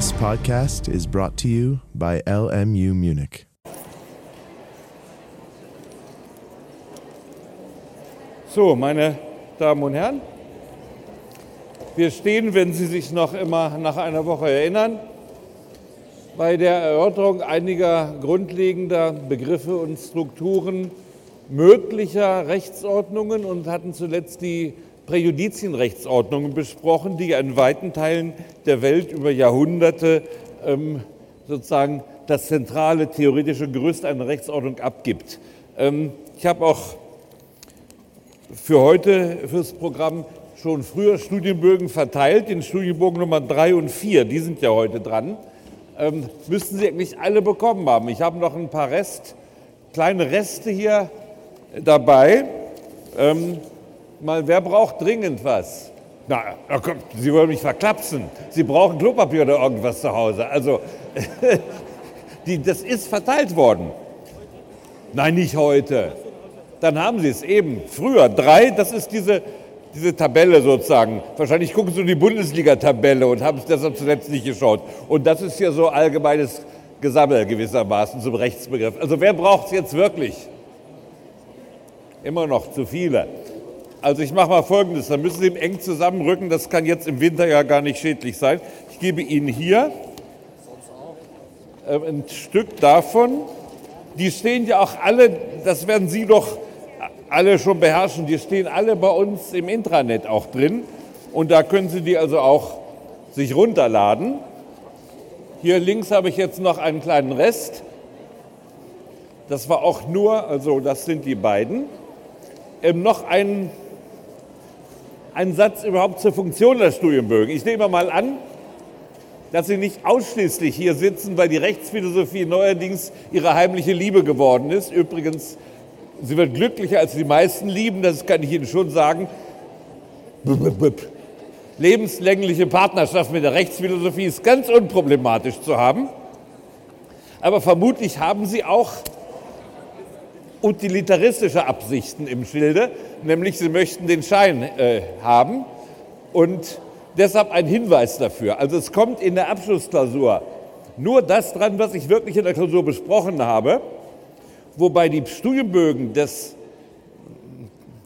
This podcast is brought to you by LMU Munich. So, meine Damen und Herren, wir stehen, wenn Sie sich noch immer nach einer Woche erinnern, bei der Erörterung einiger grundlegender Begriffe und Strukturen möglicher Rechtsordnungen und hatten zuletzt die Präjudizienrechtsordnungen besprochen, die in weiten Teilen der Welt über Jahrhunderte ähm, sozusagen das zentrale theoretische Gerüst einer Rechtsordnung abgibt. Ähm, ich habe auch für heute, fürs Programm, schon früher Studienbögen verteilt, den Studienbogen Nummer 3 und 4, die sind ja heute dran. Ähm, müssten Sie eigentlich alle bekommen haben. Ich habe noch ein paar Rest, kleine Reste hier dabei. Ähm, mal, wer braucht dringend was? Na, Sie wollen mich verklapsen. Sie brauchen Klopapier oder irgendwas zu Hause. Also, die, das ist verteilt worden. Nein, nicht heute. Dann haben Sie es eben. Früher drei, das ist diese, diese Tabelle sozusagen. Wahrscheinlich gucken Sie nur die Bundesliga-Tabelle und haben es deshalb zuletzt nicht geschaut. Und das ist hier so allgemeines Gesammel gewissermaßen zum Rechtsbegriff. Also wer braucht es jetzt wirklich? Immer noch zu viele. Also ich mache mal Folgendes, da müssen Sie ihm eng zusammenrücken, das kann jetzt im Winter ja gar nicht schädlich sein. Ich gebe Ihnen hier äh, ein Stück davon. Die stehen ja auch alle, das werden Sie doch alle schon beherrschen, die stehen alle bei uns im Intranet auch drin. Und da können Sie die also auch sich runterladen. Hier links habe ich jetzt noch einen kleinen Rest. Das war auch nur, also das sind die beiden. Ähm, noch ein ein Satz überhaupt zur Funktion der Studienbögen. Ich nehme mal an, dass Sie nicht ausschließlich hier sitzen, weil die Rechtsphilosophie neuerdings Ihre heimliche Liebe geworden ist. Übrigens, sie wird glücklicher als die meisten lieben, das kann ich Ihnen schon sagen. Lebenslängliche Partnerschaft mit der Rechtsphilosophie ist ganz unproblematisch zu haben. Aber vermutlich haben Sie auch utilitaristische Absichten im Schilde, nämlich sie möchten den Schein äh, haben und deshalb ein Hinweis dafür. Also es kommt in der Abschlussklausur nur das dran, was ich wirklich in der Klausur besprochen habe, wobei die Studienbögen das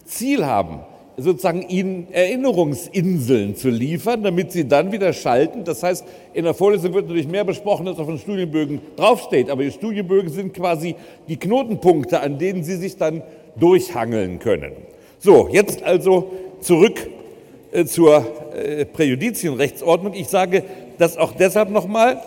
Ziel haben, sozusagen ihnen Erinnerungsinseln zu liefern, damit sie dann wieder schalten. Das heißt, in der Vorlesung wird natürlich mehr besprochen, als auf den Studienbögen draufsteht, aber die Studienbögen sind quasi die Knotenpunkte, an denen Sie sich dann durchhangeln können. So, jetzt also zurück äh, zur äh, Präjudizienrechtsordnung. Ich sage das auch deshalb nochmal,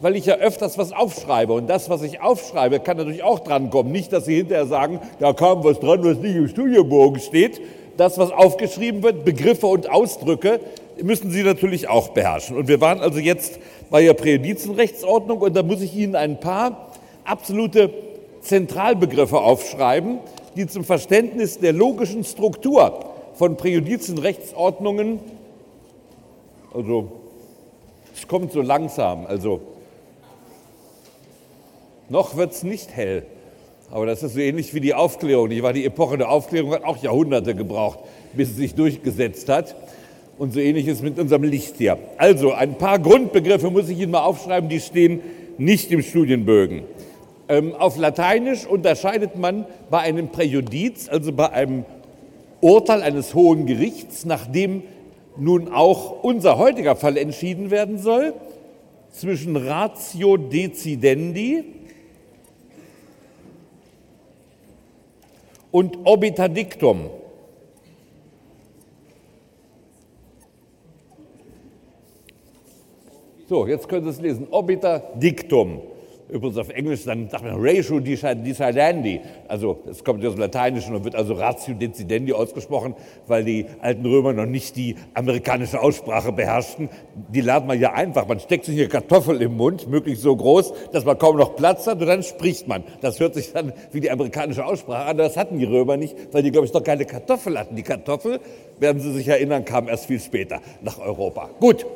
weil ich ja öfters was aufschreibe. Und das, was ich aufschreibe, kann natürlich auch drankommen. Nicht, dass Sie hinterher sagen, da kam was dran, was nicht im Studienbogen steht, das, was aufgeschrieben wird, Begriffe und Ausdrücke, müssen Sie natürlich auch beherrschen. Und wir waren also jetzt bei der Präjudizienrechtsordnung und da muss ich Ihnen ein paar absolute Zentralbegriffe aufschreiben, die zum Verständnis der logischen Struktur von Präjudizienrechtsordnungen, also es kommt so langsam, also noch wird es nicht hell. Aber das ist so ähnlich wie die Aufklärung. Die, war die Epoche der Aufklärung hat auch Jahrhunderte gebraucht, bis es sich durchgesetzt hat. Und so ähnlich ist mit unserem Licht hier. Also ein paar Grundbegriffe muss ich Ihnen mal aufschreiben, die stehen nicht im Studienbögen. Ähm, auf Lateinisch unterscheidet man bei einem Präjudiz, also bei einem Urteil eines hohen Gerichts, nachdem nun auch unser heutiger Fall entschieden werden soll, zwischen Ratio Decidendi, und obiter dictum. So, jetzt können Sie es lesen. Obiter dictum. Übrigens auf Englisch dann sagt man Ratio decidendi. Also es kommt aus dem Lateinischen und wird also Ratio decidendi ausgesprochen, weil die alten Römer noch nicht die amerikanische Aussprache beherrschten. Die lernt man ja einfach. Man steckt sich eine Kartoffel im Mund, möglichst so groß, dass man kaum noch Platz hat und dann spricht man. Das hört sich dann wie die amerikanische Aussprache an. Das hatten die Römer nicht, weil die, glaube ich, noch keine Kartoffel hatten. Die Kartoffel, werden Sie sich erinnern, kam erst viel später nach Europa. Gut,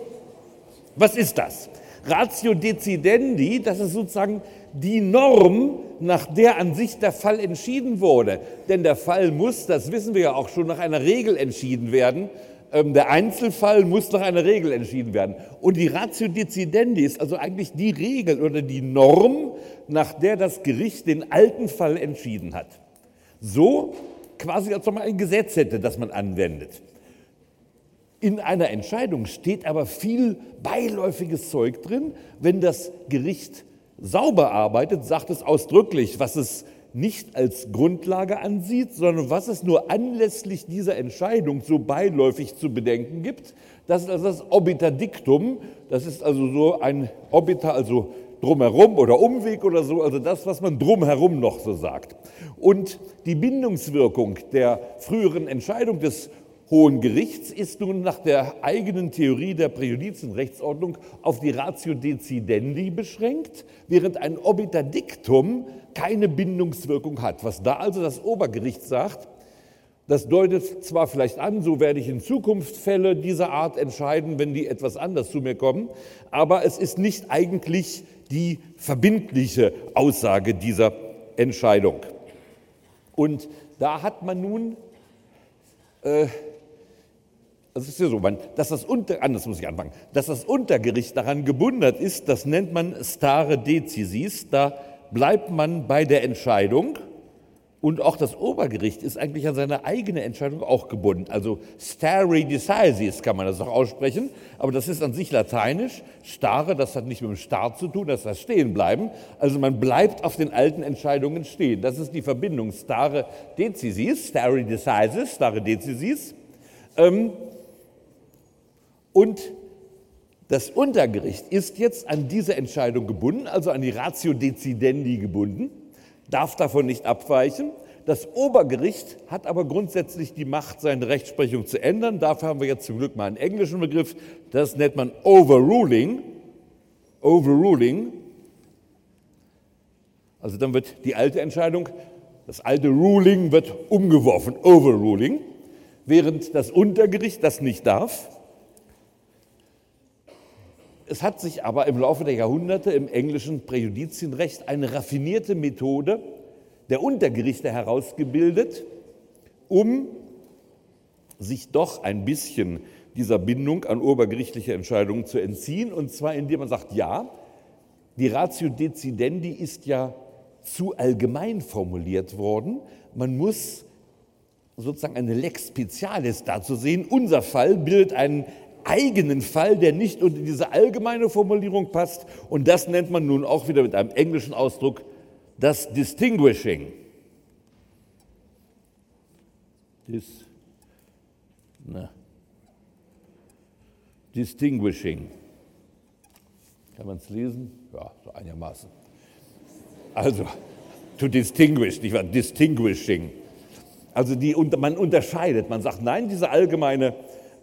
was ist das? Ratio decidendi, das ist sozusagen die Norm, nach der an sich der Fall entschieden wurde. Denn der Fall muss, das wissen wir ja auch schon, nach einer Regel entschieden werden. ähm, der Einzelfall muss nach einer Regel entschieden werden. Und die Ratio decidendi ist also eigentlich die Regel oder die Norm, nach der das Gericht den alten Fall entschieden hat. So quasi, als ob man ein Gesetz hätte, das man anwendet. In einer Entscheidung steht aber viel beiläufiges Zeug drin. Wenn das Gericht sauber arbeitet, sagt es ausdrücklich, was es nicht als Grundlage ansieht, sondern was es nur anlässlich dieser Entscheidung so beiläufig zu bedenken gibt. Das ist also das Obiter Dictum. Das ist also so ein Obiter, also drumherum oder Umweg oder so, also das, was man drumherum noch so sagt. Und die Bindungswirkung der früheren Entscheidung des Hohen Gerichts ist nun nach der eigenen Theorie der Präjudizienrechtsordnung auf die Ratio decidendi beschränkt, während ein Obiter Dictum keine Bindungswirkung hat. Was da also das Obergericht sagt, das deutet zwar vielleicht an, so werde ich in Zukunft Fälle dieser Art entscheiden, wenn die etwas anders zu mir kommen, aber es ist nicht eigentlich die verbindliche Aussage dieser Entscheidung. Und da hat man nun äh, das ist ja so, dass das Unter, anders muss ich anfangen, dass das Untergericht daran gebundert ist, das nennt man stare decisis, da bleibt man bei der Entscheidung und auch das Obergericht ist eigentlich an seine eigene Entscheidung auch gebunden. Also stare decisis kann man das auch aussprechen, aber das ist an sich lateinisch. Stare, das hat nicht mit dem Start zu tun, das heißt stehen bleiben. Also man bleibt auf den alten Entscheidungen stehen. Das ist die Verbindung stare decisis, stare decisis, stare decisis. Ähm, und das Untergericht ist jetzt an diese Entscheidung gebunden, also an die Ratio decidendi gebunden, darf davon nicht abweichen. Das Obergericht hat aber grundsätzlich die Macht, seine Rechtsprechung zu ändern. Dafür haben wir jetzt zum Glück mal einen englischen Begriff. Das nennt man Overruling. Overruling. Also dann wird die alte Entscheidung, das alte Ruling wird umgeworfen. Overruling. Während das Untergericht das nicht darf. Es hat sich aber im Laufe der Jahrhunderte im englischen Präjudizienrecht eine raffinierte Methode der Untergerichte herausgebildet, um sich doch ein bisschen dieser Bindung an obergerichtliche Entscheidungen zu entziehen. Und zwar indem man sagt, ja, die Ratio decidendi ist ja zu allgemein formuliert worden. Man muss sozusagen eine Lex specialis dazu sehen. Unser Fall bildet einen eigenen Fall, der nicht unter diese allgemeine Formulierung passt. Und das nennt man nun auch wieder mit einem englischen Ausdruck das Distinguishing. Dis, na, distinguishing. Kann man es lesen? Ja, so einigermaßen. Also, to distinguish, nicht wahr? Distinguishing. Also die, man unterscheidet, man sagt, nein, diese allgemeine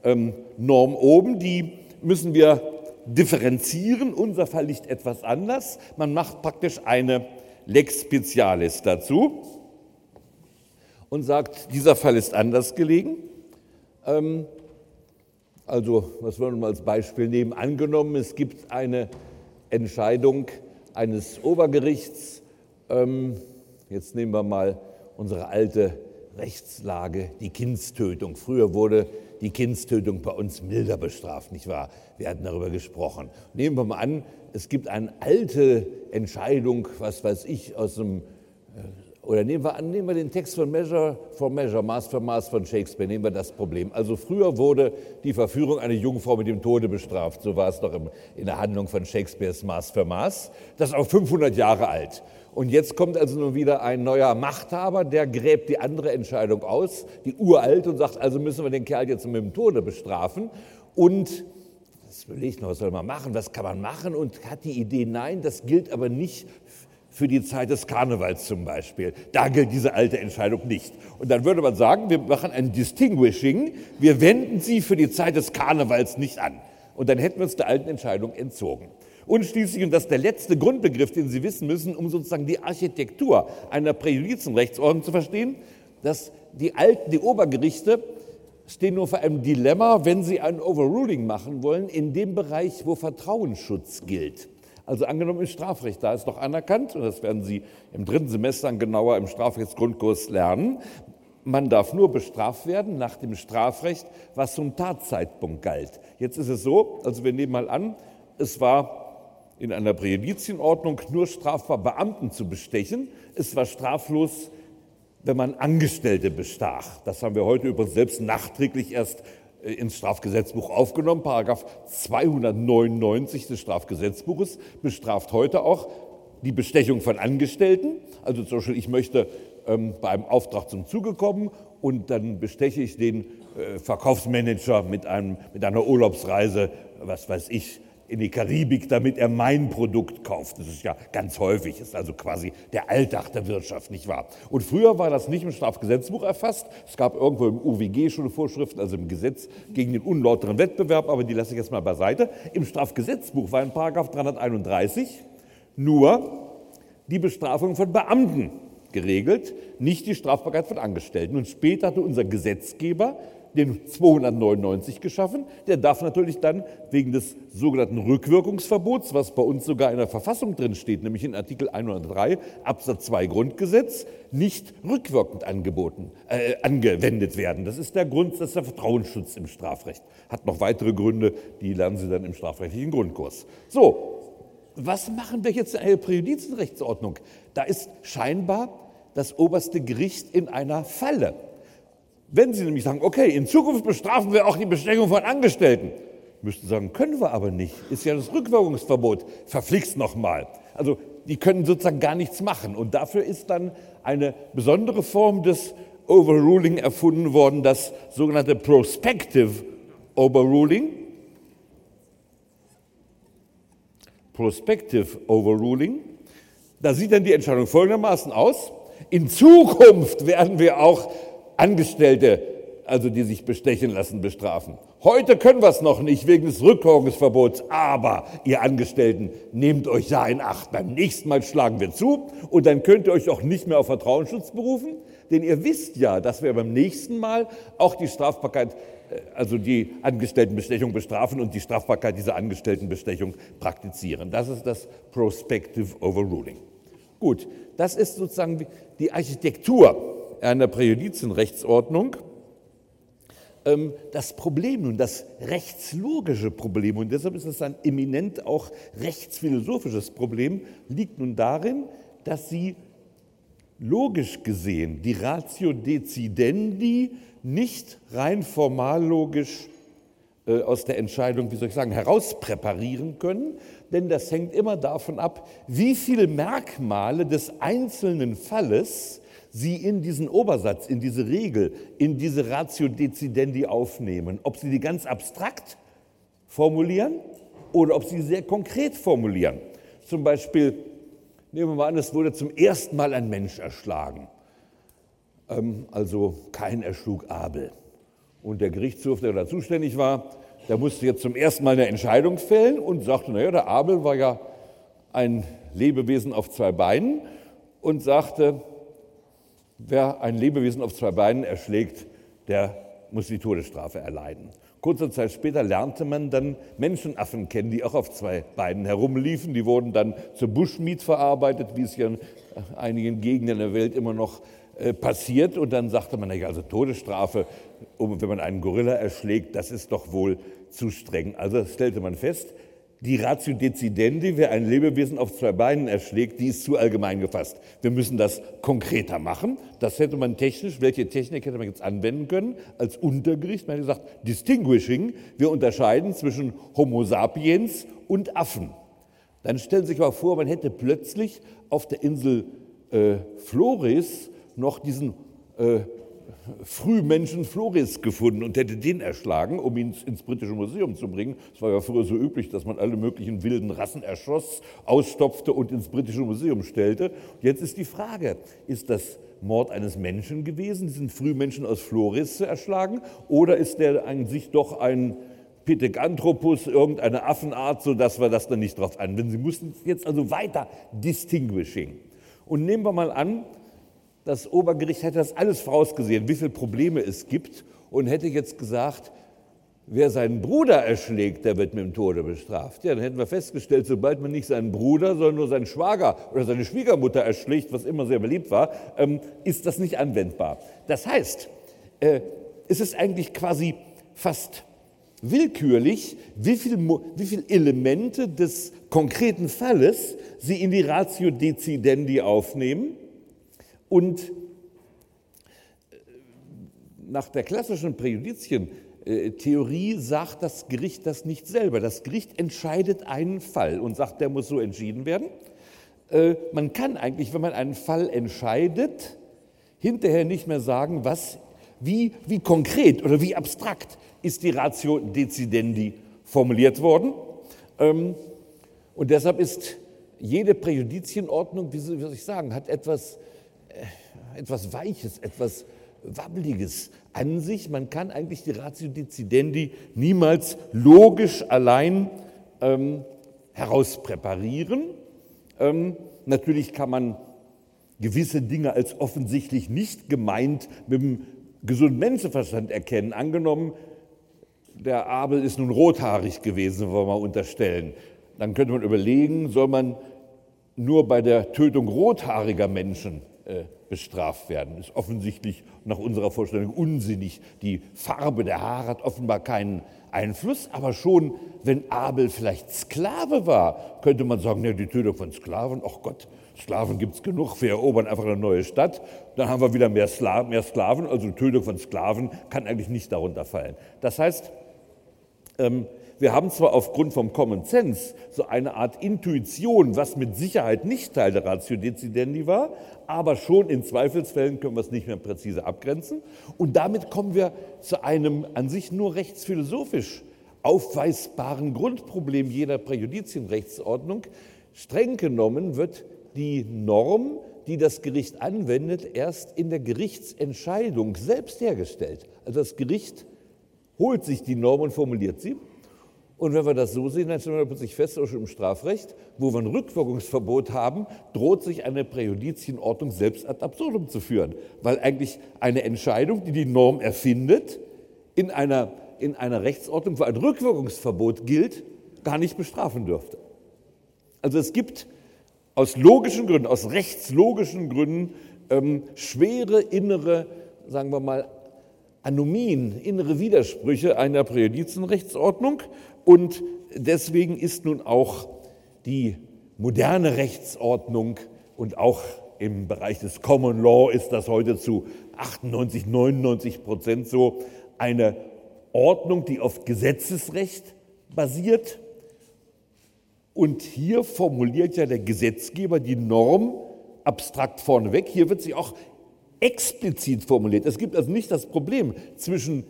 ähm, Norm oben, die müssen wir differenzieren. Unser Fall liegt etwas anders. Man macht praktisch eine Lex Specialis dazu und sagt, dieser Fall ist anders gelegen. Ähm, also, was wollen wir als Beispiel nehmen? Angenommen, es gibt eine Entscheidung eines Obergerichts. Ähm, jetzt nehmen wir mal unsere alte Rechtslage, die Kindstötung. Früher wurde die Kindstötung bei uns milder bestraft, nicht wahr? Wir hatten darüber gesprochen. Nehmen wir mal an, es gibt eine alte Entscheidung, was weiß ich, aus dem, äh, oder nehmen wir an, nehmen wir den Text von Measure for Measure, Maß für Maß von Shakespeare, nehmen wir das Problem. Also früher wurde die Verführung einer Jungfrau mit dem Tode bestraft, so war es doch in der Handlung von Shakespeares Maß für Maß. Das ist auch 500 Jahre alt. Und jetzt kommt also nun wieder ein neuer Machthaber, der gräbt die andere Entscheidung aus, die uralt, und sagt, also müssen wir den Kerl jetzt mit dem Tode bestrafen. Und das überlegt noch, was soll man machen, was kann man machen? Und hat die Idee, nein, das gilt aber nicht für die Zeit des Karnevals zum Beispiel. Da gilt diese alte Entscheidung nicht. Und dann würde man sagen, wir machen ein Distinguishing, wir wenden sie für die Zeit des Karnevals nicht an. Und dann hätten wir uns der alten Entscheidung entzogen. Und schließlich, und das ist der letzte Grundbegriff, den Sie wissen müssen, um sozusagen die Architektur einer Präjudizienrechtsordnung zu verstehen, dass die alten, die Obergerichte stehen nur vor einem Dilemma, wenn sie ein Overruling machen wollen, in dem Bereich, wo Vertrauensschutz gilt. Also angenommen im Strafrecht, da ist doch anerkannt, und das werden Sie im dritten Semester genauer im Strafrechtsgrundkurs lernen, man darf nur bestraft werden nach dem Strafrecht, was zum Tatzeitpunkt galt. Jetzt ist es so, also wir nehmen mal an, es war in einer Präjudizienordnung nur strafbar, Beamten zu bestechen. Es war straflos, wenn man Angestellte bestach. Das haben wir heute übrigens selbst nachträglich erst äh, ins Strafgesetzbuch aufgenommen. Paragraph 299 des Strafgesetzbuches bestraft heute auch die Bestechung von Angestellten. Also zum Beispiel, ich möchte ähm, bei einem Auftrag zum Zuge kommen und dann besteche ich den äh, Verkaufsmanager mit, einem, mit einer Urlaubsreise, was weiß ich, in die Karibik, damit er mein Produkt kauft. Das ist ja ganz häufig, ist also quasi der Alltag der Wirtschaft, nicht wahr? Und früher war das nicht im Strafgesetzbuch erfasst. Es gab irgendwo im UWG schon Vorschriften, also im Gesetz gegen den unlauteren Wettbewerb, aber die lasse ich jetzt mal beiseite. Im Strafgesetzbuch war in Paragraph 331 nur die Bestrafung von Beamten geregelt, nicht die Strafbarkeit von Angestellten. Und später hatte unser Gesetzgeber den 299 geschaffen. Der darf natürlich dann wegen des sogenannten Rückwirkungsverbots, was bei uns sogar in der Verfassung drin steht, nämlich in Artikel 103 Absatz 2 Grundgesetz, nicht rückwirkend angeboten, äh, angewendet werden. Das ist der Grund, das ist der Vertrauensschutz im Strafrecht. Hat noch weitere Gründe, die lernen Sie dann im strafrechtlichen Grundkurs. So, was machen wir jetzt in einer Präjudizienrechtsordnung? Da ist scheinbar das oberste Gericht in einer Falle. Wenn Sie nämlich sagen, okay, in Zukunft bestrafen wir auch die Bestechung von Angestellten, müssten sagen, können wir aber nicht. Ist ja das Rückwirkungsverbot. Verflixt nochmal. Also die können sozusagen gar nichts machen. Und dafür ist dann eine besondere Form des Overruling erfunden worden, das sogenannte Prospective Overruling. Prospective Overruling. Da sieht dann die Entscheidung folgendermaßen aus. In Zukunft werden wir auch Angestellte, also die sich bestechen lassen, bestrafen. Heute können wir es noch nicht wegen des Rückwirkungsverbots, aber ihr Angestellten, nehmt euch da in Acht. Beim nächsten Mal schlagen wir zu und dann könnt ihr euch auch nicht mehr auf Vertrauensschutz berufen, denn ihr wisst ja, dass wir beim nächsten Mal auch die Strafbarkeit, äh, also die Angestelltenbestechung bestrafen und die Strafbarkeit dieser Angestelltenbestechung praktizieren. Das ist das Prospective Overruling. Gut, das ist sozusagen die Architektur einer Präjudizienrechtsordnung. Ähm, das Problem nun, das rechtslogische Problem, und deshalb ist es ein eminent auch rechtsphilosophisches Problem, liegt nun darin, dass sie logisch gesehen die Ratio decidendi nicht rein formallogisch äh, aus der Entscheidung, wie soll ich sagen, herauspräparieren können, denn das hängt immer davon ab, wie viele Merkmale des einzelnen Falles Sie in diesen Obersatz, in diese Regel, in diese Ratio Decidendi aufnehmen. Ob Sie die ganz abstrakt formulieren oder ob Sie sehr konkret formulieren. Zum Beispiel, nehmen wir mal an, es wurde zum ersten Mal ein Mensch erschlagen. Ähm, also kein erschlug Abel. Und der Gerichtshof, der da zuständig war, der musste jetzt zum ersten Mal eine Entscheidung fällen und sagte, naja, der Abel war ja ein Lebewesen auf zwei Beinen und sagte, Wer ein Lebewesen auf zwei Beinen erschlägt, der muss die Todesstrafe erleiden. Kurze Zeit später lernte man dann Menschenaffen kennen, die auch auf zwei Beinen herumliefen. Die wurden dann zu Bushmeat verarbeitet, wie es ja in einigen Gegenden der Welt immer noch äh, passiert. Und dann sagte man, also Todesstrafe, wenn man einen Gorilla erschlägt, das ist doch wohl zu streng. Also stellte man fest, die Ratio decidendi, wer ein Lebewesen auf zwei Beinen erschlägt, die ist zu allgemein gefasst. Wir müssen das konkreter machen. Das hätte man technisch, welche Technik hätte man jetzt anwenden können? Als Untergericht, man hätte gesagt, distinguishing, wir unterscheiden zwischen Homo sapiens und Affen. Dann stellen Sie sich mal vor, man hätte plötzlich auf der Insel äh, Flores noch diesen äh, Frühmenschen Floris gefunden und hätte den erschlagen, um ihn ins britische Museum zu bringen. Es war ja früher so üblich, dass man alle möglichen wilden Rassen erschoss, ausstopfte und ins britische Museum stellte. Jetzt ist die Frage, ist das Mord eines Menschen gewesen, diesen Frühmenschen aus Floris zu erschlagen, oder ist der an sich doch ein Pithecanthropus, irgendeine Affenart, sodass wir das dann nicht drauf anwenden. Sie mussten jetzt also weiter distinguishing. Und nehmen wir mal an, das Obergericht hätte das alles vorausgesehen, wie viele Probleme es gibt und hätte jetzt gesagt, wer seinen Bruder erschlägt, der wird mit dem Tode bestraft. Ja, dann hätten wir festgestellt, sobald man nicht seinen Bruder, sondern nur seinen Schwager oder seine Schwiegermutter erschlägt, was immer sehr beliebt war, ähm, ist das nicht anwendbar. Das heißt, äh, es ist eigentlich quasi fast willkürlich, wie viele viel Elemente des konkreten Falles Sie in die Ratio Decidendi aufnehmen und äh, nach der klassischen Präjudizientheorie sagt das Gericht das nicht selber. Das Gericht entscheidet einen Fall und sagt, der muss so entschieden werden. Äh, man kann eigentlich, wenn man einen Fall entscheidet, hinterher nicht mehr sagen, was, wie, wie konkret oder wie abstrakt ist die Ratio Decidendi formuliert worden. Ähm, und deshalb ist jede Präjudizienordnung, wie soll ich sagen, hat etwas, etwas Weiches, etwas Wabbeliges an sich. Man kann eigentlich die Ratio Decidendi niemals logisch allein ähm, herauspräparieren. Ähm, natürlich kann man gewisse Dinge als offensichtlich nicht gemeint mit dem gesunden Menschenverstand erkennen. Angenommen, der Abel ist nun rothaarig gewesen, wollen wir unterstellen. Dann könnte man überlegen, soll man nur bei der Tötung rothaariger Menschen äh, bestraft werden. Ist offensichtlich nach unserer Vorstellung unsinnig. Die Farbe der Haare hat offenbar keinen Einfluss, aber schon, wenn Abel vielleicht Sklave war, könnte man sagen, ne, die Tötung von Sklaven, ach Gott, Sklaven gibt es genug, wir erobern einfach eine neue Stadt, dann haben wir wieder mehr, Sklaven, mehr Sklaven also Tötung von Sklaven kann eigentlich nicht darunter fallen. Das heißt, ähm, wir haben zwar aufgrund vom Common Sense so eine Art Intuition, was mit Sicherheit nicht Teil der Ratio Decidendi war, aber schon in Zweifelsfällen können wir es nicht mehr präzise abgrenzen. Und damit kommen wir zu einem an sich nur rechtsphilosophisch aufweisbaren Grundproblem jeder Präjudizienrechtsordnung. Streng genommen wird die Norm, die das Gericht anwendet, erst in der Gerichtsentscheidung selbst hergestellt. Also das Gericht holt sich die Norm und formuliert sie. Und wenn wir das so sehen, dann stellen wir plötzlich fest, auch schon im Strafrecht, wo wir ein Rückwirkungsverbot haben, droht sich eine Präjudizienordnung selbst ad absurdum zu führen. Weil eigentlich eine Entscheidung, die die Norm erfindet, in einer, in einer Rechtsordnung, wo ein Rückwirkungsverbot gilt, gar nicht bestrafen dürfte. Also es gibt aus logischen Gründen, aus rechtslogischen Gründen ähm, schwere innere, sagen wir mal, Anomien, innere Widersprüche einer Präjudizienrechtsordnung. Und deswegen ist nun auch die moderne Rechtsordnung und auch im Bereich des Common Law ist das heute zu 98, 99 Prozent so, eine Ordnung, die auf Gesetzesrecht basiert. Und hier formuliert ja der Gesetzgeber die Norm abstrakt vorneweg. Hier wird sie auch explizit formuliert. Es gibt also nicht das Problem zwischen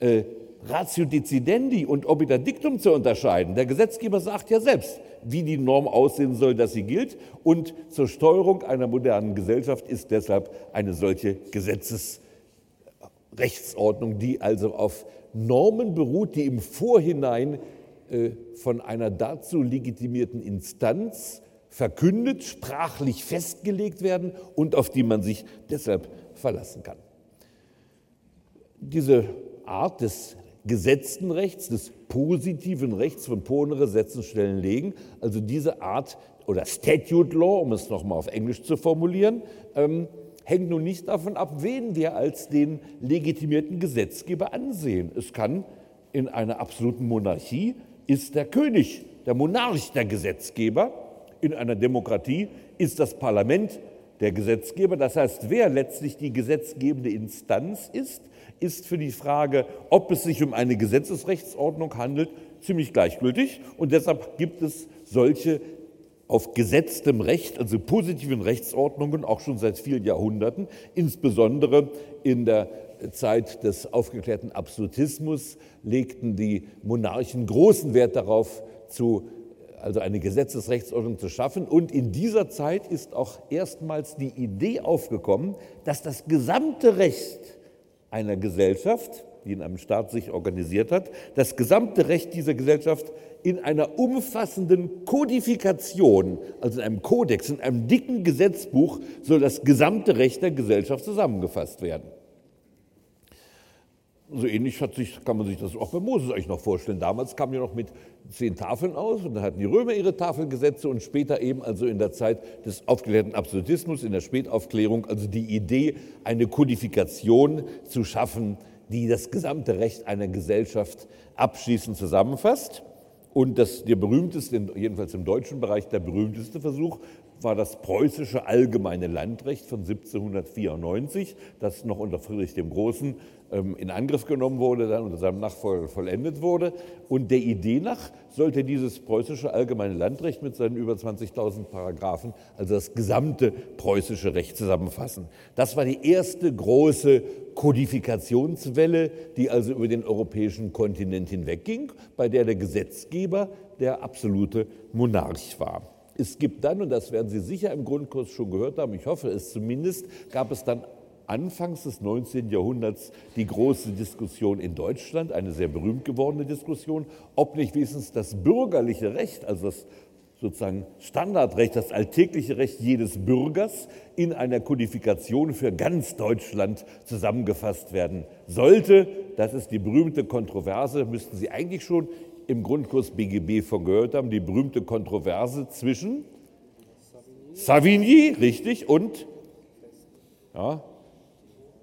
äh, Ratio decidendi und obiter dictum zu unterscheiden. Der Gesetzgeber sagt ja selbst, wie die Norm aussehen soll, dass sie gilt. Und zur Steuerung einer modernen Gesellschaft ist deshalb eine solche Gesetzesrechtsordnung, die also auf Normen beruht, die im Vorhinein äh, von einer dazu legitimierten Instanz verkündet, sprachlich festgelegt werden und auf die man sich deshalb verlassen kann. Diese Art des gesetzten Rechts, des positiven Rechts von ponere setzen, stellen, legen, also diese Art oder Statute Law, um es nochmal auf Englisch zu formulieren, ähm, hängt nun nicht davon ab, wen wir als den legitimierten Gesetzgeber ansehen. Es kann in einer absoluten Monarchie ist der König, der Monarch der Gesetzgeber in einer Demokratie ist das Parlament der Gesetzgeber. Das heißt, wer letztlich die gesetzgebende Instanz ist, ist für die Frage, ob es sich um eine Gesetzesrechtsordnung handelt, ziemlich gleichgültig. Und deshalb gibt es solche auf gesetztem Recht, also positiven Rechtsordnungen, auch schon seit vielen Jahrhunderten, insbesondere in der Zeit des aufgeklärten Absolutismus legten die Monarchen großen Wert darauf, zu also eine Gesetzesrechtsordnung zu schaffen. Und in dieser Zeit ist auch erstmals die Idee aufgekommen, dass das gesamte Recht einer Gesellschaft, die in einem Staat sich organisiert hat, das gesamte Recht dieser Gesellschaft in einer umfassenden Kodifikation, also in einem Kodex, in einem dicken Gesetzbuch, soll das gesamte Recht der Gesellschaft zusammengefasst werden. So ähnlich sich, kann man sich das auch bei Moses eigentlich noch vorstellen. Damals kam ja noch mit zehn Tafeln aus und dann hatten die Römer ihre Tafelgesetze und später eben also in der Zeit des aufgeklärten Absolutismus, in der Spätaufklärung, also die Idee, eine Kodifikation zu schaffen, die das gesamte Recht einer Gesellschaft abschließend zusammenfasst. Und das, der berühmteste, jedenfalls im deutschen Bereich, der berühmteste Versuch war das preußische allgemeine Landrecht von 1794, das noch unter Friedrich dem Großen ähm, in Angriff genommen wurde, dann unter seinem Nachfolger vollendet wurde. Und der Idee nach sollte dieses preußische allgemeine Landrecht mit seinen über 20.000 Paragraphen, also das gesamte preußische Recht zusammenfassen. Das war die erste große Kodifikationswelle, die also über den europäischen Kontinent hinwegging, bei der der Gesetzgeber der absolute Monarch war. Es gibt dann, und das werden Sie sicher im Grundkurs schon gehört haben, ich hoffe es zumindest, gab es dann Anfangs des 19. Jahrhunderts die große Diskussion in Deutschland, eine sehr berühmt gewordene Diskussion, ob nicht wenigstens das bürgerliche Recht, also das sozusagen Standardrecht, das alltägliche Recht jedes Bürgers in einer Kodifikation für ganz Deutschland zusammengefasst werden sollte. Das ist die berühmte Kontroverse, müssten Sie eigentlich schon im Grundkurs BGB von gehört haben, die berühmte Kontroverse zwischen Savigny, richtig, und ja,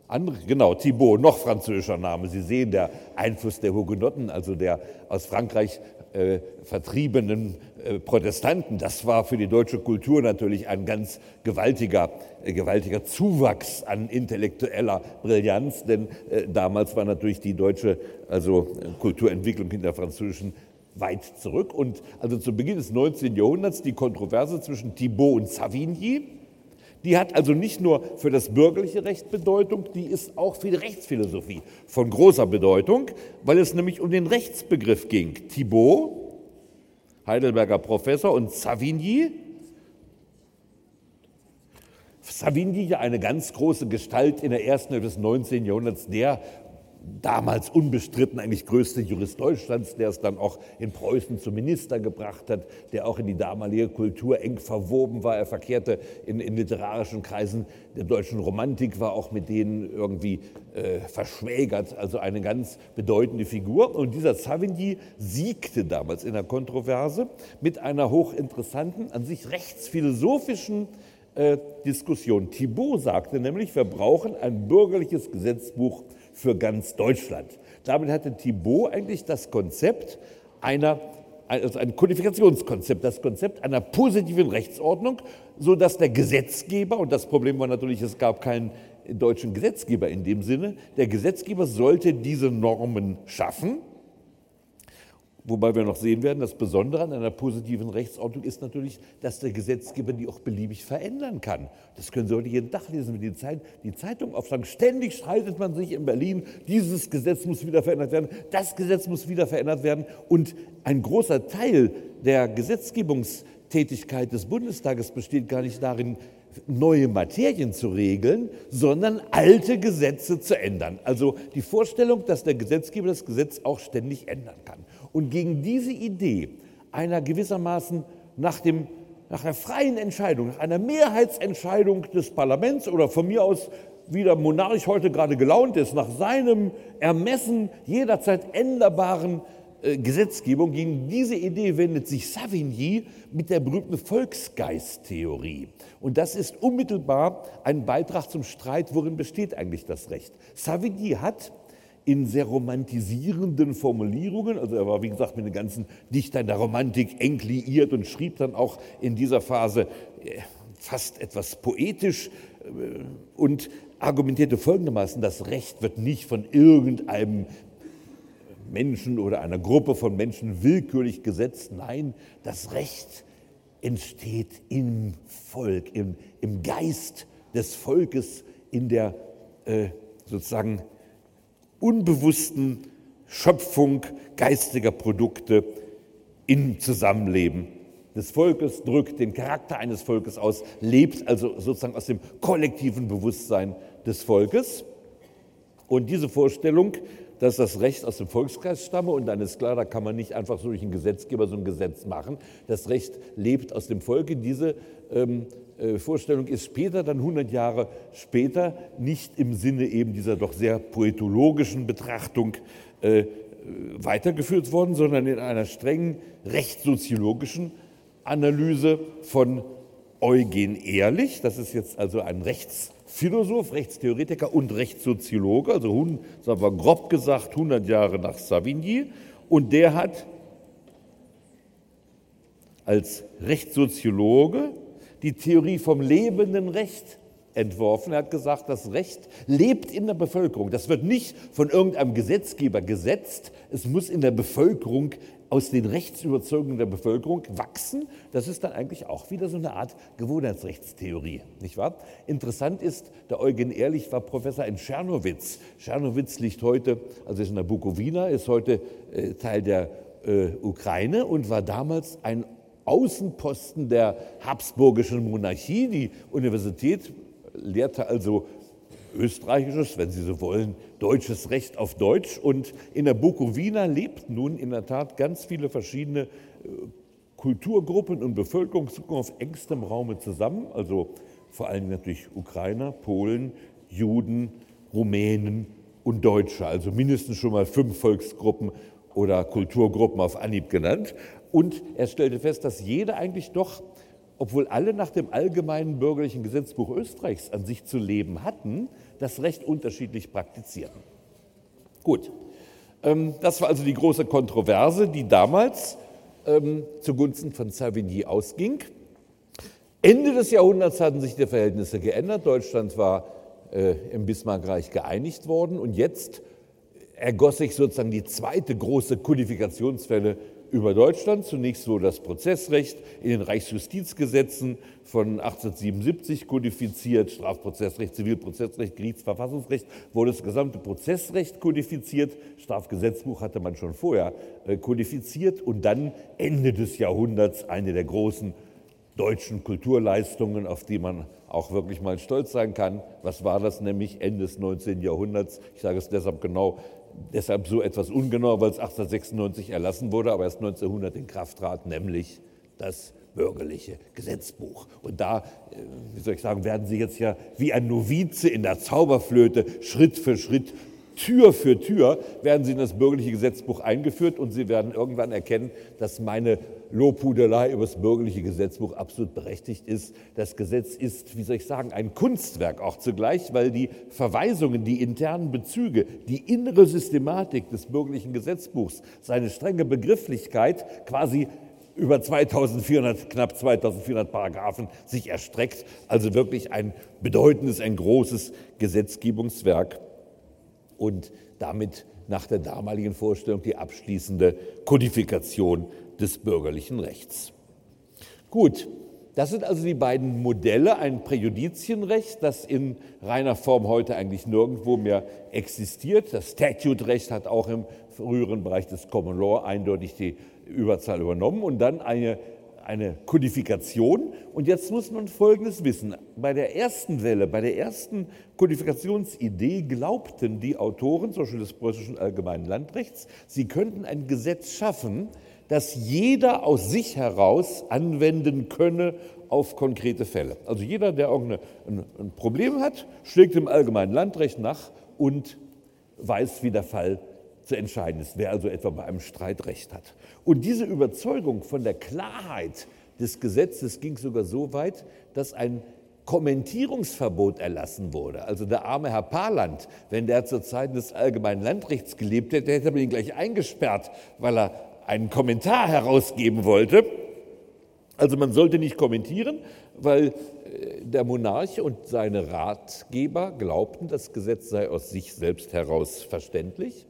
andere, genau, Thibault, noch französischer Name. Sie sehen der Einfluss der Hugenotten, also der aus Frankreich äh, vertriebenen äh, Protestanten. Das war für die deutsche Kultur natürlich ein ganz gewaltiger, äh, gewaltiger Zuwachs an intellektueller Brillanz, denn äh, damals war natürlich die deutsche also Kulturentwicklung in der französischen weit zurück. Und also zu Beginn des 19. Jahrhunderts die Kontroverse zwischen Thibault und Savigny die hat also nicht nur für das bürgerliche Recht Bedeutung, die ist auch für die Rechtsphilosophie von großer Bedeutung, weil es nämlich um den Rechtsbegriff ging. Thibault, Heidelberger Professor, und Savigny, Savigny ja eine ganz große Gestalt in der ersten Hälfte des 19. Jahrhunderts, der damals unbestritten eigentlich größte Jurist Deutschlands, der es dann auch in Preußen zum Minister gebracht hat, der auch in die damalige Kultur eng verwoben war. Er verkehrte in, in literarischen Kreisen der deutschen Romantik, war auch mit denen irgendwie äh, verschwägert, also eine ganz bedeutende Figur. Und dieser Savigny siegte damals in der Kontroverse mit einer hochinteressanten, an sich rechtsphilosophischen äh, Diskussion. Thibault sagte nämlich, wir brauchen ein bürgerliches Gesetzbuch für ganz Deutschland. Damit hatte Thibault eigentlich das Konzept einer also ein Kodifikationskonzept, das Konzept einer positiven Rechtsordnung, so dass der Gesetzgeber und das Problem war natürlich, es gab keinen deutschen Gesetzgeber in dem Sinne, der Gesetzgeber sollte diese Normen schaffen Wobei wir noch sehen werden, das Besondere an einer positiven Rechtsordnung ist natürlich, dass der Gesetzgeber die auch beliebig verändern kann. Das können Sie heute jeden Tag lesen, wenn die, Zeit, die Zeitung aufschlagen. Ständig streitet man sich in Berlin, dieses Gesetz muss wieder verändert werden, das Gesetz muss wieder verändert werden. Und ein großer Teil der Gesetzgebungstätigkeit des Bundestages besteht gar nicht darin, neue Materien zu regeln, sondern alte Gesetze zu ändern. Also die Vorstellung, dass der Gesetzgeber das Gesetz auch ständig ändern kann. Und gegen diese Idee einer gewissermaßen nach, dem, nach einer freien Entscheidung, nach einer Mehrheitsentscheidung des Parlaments oder von mir aus, wie der Monarch heute gerade gelaunt ist, nach seinem Ermessen jederzeit änderbaren äh, Gesetzgebung, gegen diese Idee wendet sich Savigny mit der berühmten Volksgeisttheorie. Und das ist unmittelbar ein Beitrag zum Streit, worin besteht eigentlich das Recht. Savigny hat in sehr romantisierenden Formulierungen. Also er war, wie gesagt, mit den ganzen Dichtern der Romantik eng liiert und schrieb dann auch in dieser Phase äh, fast etwas poetisch äh, und argumentierte folgendermaßen, das Recht wird nicht von irgendeinem Menschen oder einer Gruppe von Menschen willkürlich gesetzt. Nein, das Recht entsteht im Volk, im, im Geist des Volkes, in der äh, sozusagen unbewussten Schöpfung geistiger Produkte im Zusammenleben des Volkes, drückt den Charakter eines Volkes aus, lebt also sozusagen aus dem kollektiven Bewusstsein des Volkes. Und diese Vorstellung, dass das Recht aus dem Volksgeist stamme und dann ist klar, da kann man nicht einfach so durch einen Gesetzgeber so ein Gesetz machen. Das Recht lebt aus dem Volke. Diese ähm, äh, Vorstellung ist später, dann 100 Jahre später, nicht im Sinne eben dieser doch sehr poetologischen Betrachtung äh, weitergeführt worden, sondern in einer strengen rechtssoziologischen Analyse von Eugen Ehrlich. Das ist jetzt also ein Rechtsphilosoph, Rechtstheoretiker und Rechtssoziologe, also sagen wir grob gesagt 100 Jahre nach Savigny. Und der hat als Rechtssoziologe die Theorie vom lebenden Recht entworfen. Er hat gesagt, das Recht lebt in der Bevölkerung. Das wird nicht von irgendeinem Gesetzgeber gesetzt. Es muss in der Bevölkerung, aus den Rechtsüberzeugungen der Bevölkerung wachsen. Das ist dann eigentlich auch wieder so eine Art Gewohnheitsrechtstheorie, nicht wahr? Interessant ist, der Eugen Ehrlich war Professor in Tschernowitz. Tschernowitz liegt heute, also ist in der Bukowina, ist heute äh, Teil der äh, Ukraine und war damals ein Außenposten der habsburgischen Monarchie. Die Universität lehrte also österreichisches, wenn Sie so wollen, deutsches Recht auf Deutsch. Und in der Bukowina lebten nun in der Tat ganz viele verschiedene äh, Kulturgruppen und Bevölkerungsgruppen auf engstem Raume zusammen. Also vor allem natürlich Ukrainer, Polen, Juden, Rumänen und Deutsche. Also mindestens schon mal fünf Volksgruppen oder Kulturgruppen auf Anhieb genannt. Und er stellte fest, dass jeder eigentlich doch obwohl alle nach dem allgemeinen bürgerlichen Gesetzbuch Österreichs an sich zu leben hatten, das Recht unterschiedlich praktizierten. Gut, ähm, das war also die große Kontroverse, die damals ähm, zugunsten von Savigny ausging. Ende des Jahrhunderts hatten sich die Verhältnisse geändert. Deutschland war äh, im Bismarckreich geeinigt worden und jetzt ergoss sich sozusagen die zweite große Kodifikationswelle über Deutschland. Zunächst wurde das Prozessrecht in den Reichsjustizgesetzen von 1877 kodifiziert, Strafprozessrecht, Zivilprozessrecht, Gerichtsverfassungsrecht, wurde das gesamte Prozessrecht kodifiziert, Strafgesetzbuch hatte man schon vorher äh, kodifiziert und dann Ende des Jahrhunderts eine der großen deutschen Kulturleistungen, auf die man auch wirklich mal stolz sein kann. Was war das nämlich Ende des 19. Jahrhunderts? Ich sage es deshalb genau, deshalb so etwas ungenau, weil es 1896 erlassen wurde, aber erst 1900 in Kraft trat, nämlich das bürgerliche Gesetzbuch. Und da, äh, wie soll ich sagen, werden Sie jetzt ja wie ein Novize in der Zauberflöte Schritt für Schritt Tür für Tür werden sie in das bürgerliche Gesetzbuch eingeführt und sie werden irgendwann erkennen, dass meine Lobhudelei über das bürgerliche Gesetzbuch absolut berechtigt ist. Das Gesetz ist, wie soll ich sagen, ein Kunstwerk auch zugleich, weil die Verweisungen, die internen Bezüge, die innere Systematik des bürgerlichen Gesetzbuchs, seine strenge Begrifflichkeit quasi über 2400, knapp 2400 Paragraphen sich erstreckt. Also wirklich ein bedeutendes, ein großes Gesetzgebungswerk und damit nach der damaligen Vorstellung die abschließende Kodifikation des bürgerlichen Rechts. Gut, das sind also die beiden Modelle, ein Präjudizienrecht, das in reiner Form heute eigentlich nirgendwo mehr existiert. Das Statute-Recht hat auch im früheren Bereich des Common Law eindeutig die Überzahl übernommen und dann eine eine Kodifikation. Und jetzt muss man Folgendes wissen. Bei der ersten Welle, bei der ersten Kodifikationsidee glaubten die Autoren, zum Beispiel des preußischen Allgemeinen Landrechts, sie könnten ein Gesetz schaffen, das jeder aus sich heraus anwenden könne auf konkrete Fälle. Also jeder, der irgendein ein Problem hat, schlägt dem Allgemeinen Landrecht nach und weiß, wie der Fall zu entscheiden ist, wer also etwa bei einem Streit Recht hat. Und diese Überzeugung von der Klarheit des Gesetzes ging sogar so weit, dass ein Kommentierungsverbot erlassen wurde. Also der arme Herr Parland, wenn der zur Zeit des allgemeinen Landrechts gelebt hätte, hätte man ihn gleich eingesperrt, weil er einen Kommentar herausgeben wollte. Also man sollte nicht kommentieren, weil äh, der Monarch und seine Ratgeber glaubten, das Gesetz sei aus sich selbst heraus verständlich.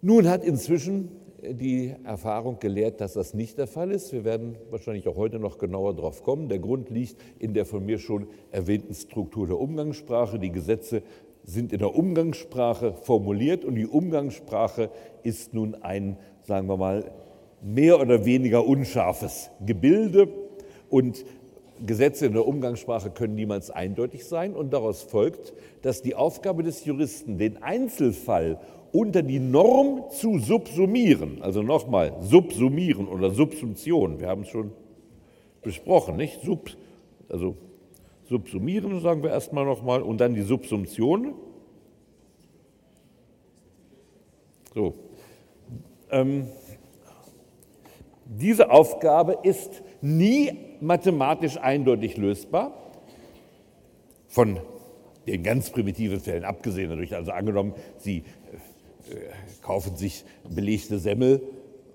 Nun hat inzwischen die Erfahrung gelehrt, dass das nicht der Fall ist. Wir werden wahrscheinlich auch heute noch genauer darauf kommen. Der Grund liegt in der von mir schon erwähnten Struktur der Umgangssprache. Die Gesetze sind in der Umgangssprache formuliert und die Umgangssprache ist nun ein, sagen wir mal, mehr oder weniger unscharfes Gebilde und Gesetze in der Umgangssprache können niemals eindeutig sein und daraus folgt, dass die Aufgabe des Juristen, den Einzelfall unter die Norm zu subsumieren, also nochmal subsumieren oder Subsumption, wir haben es schon besprochen, nicht? Sub, also subsumieren sagen wir erstmal nochmal und dann die Subsumption. So. Ähm, diese Aufgabe ist nie mathematisch eindeutig lösbar, von den ganz primitiven Fällen abgesehen. Dadurch also angenommen, Sie äh, kaufen sich belegte Semmel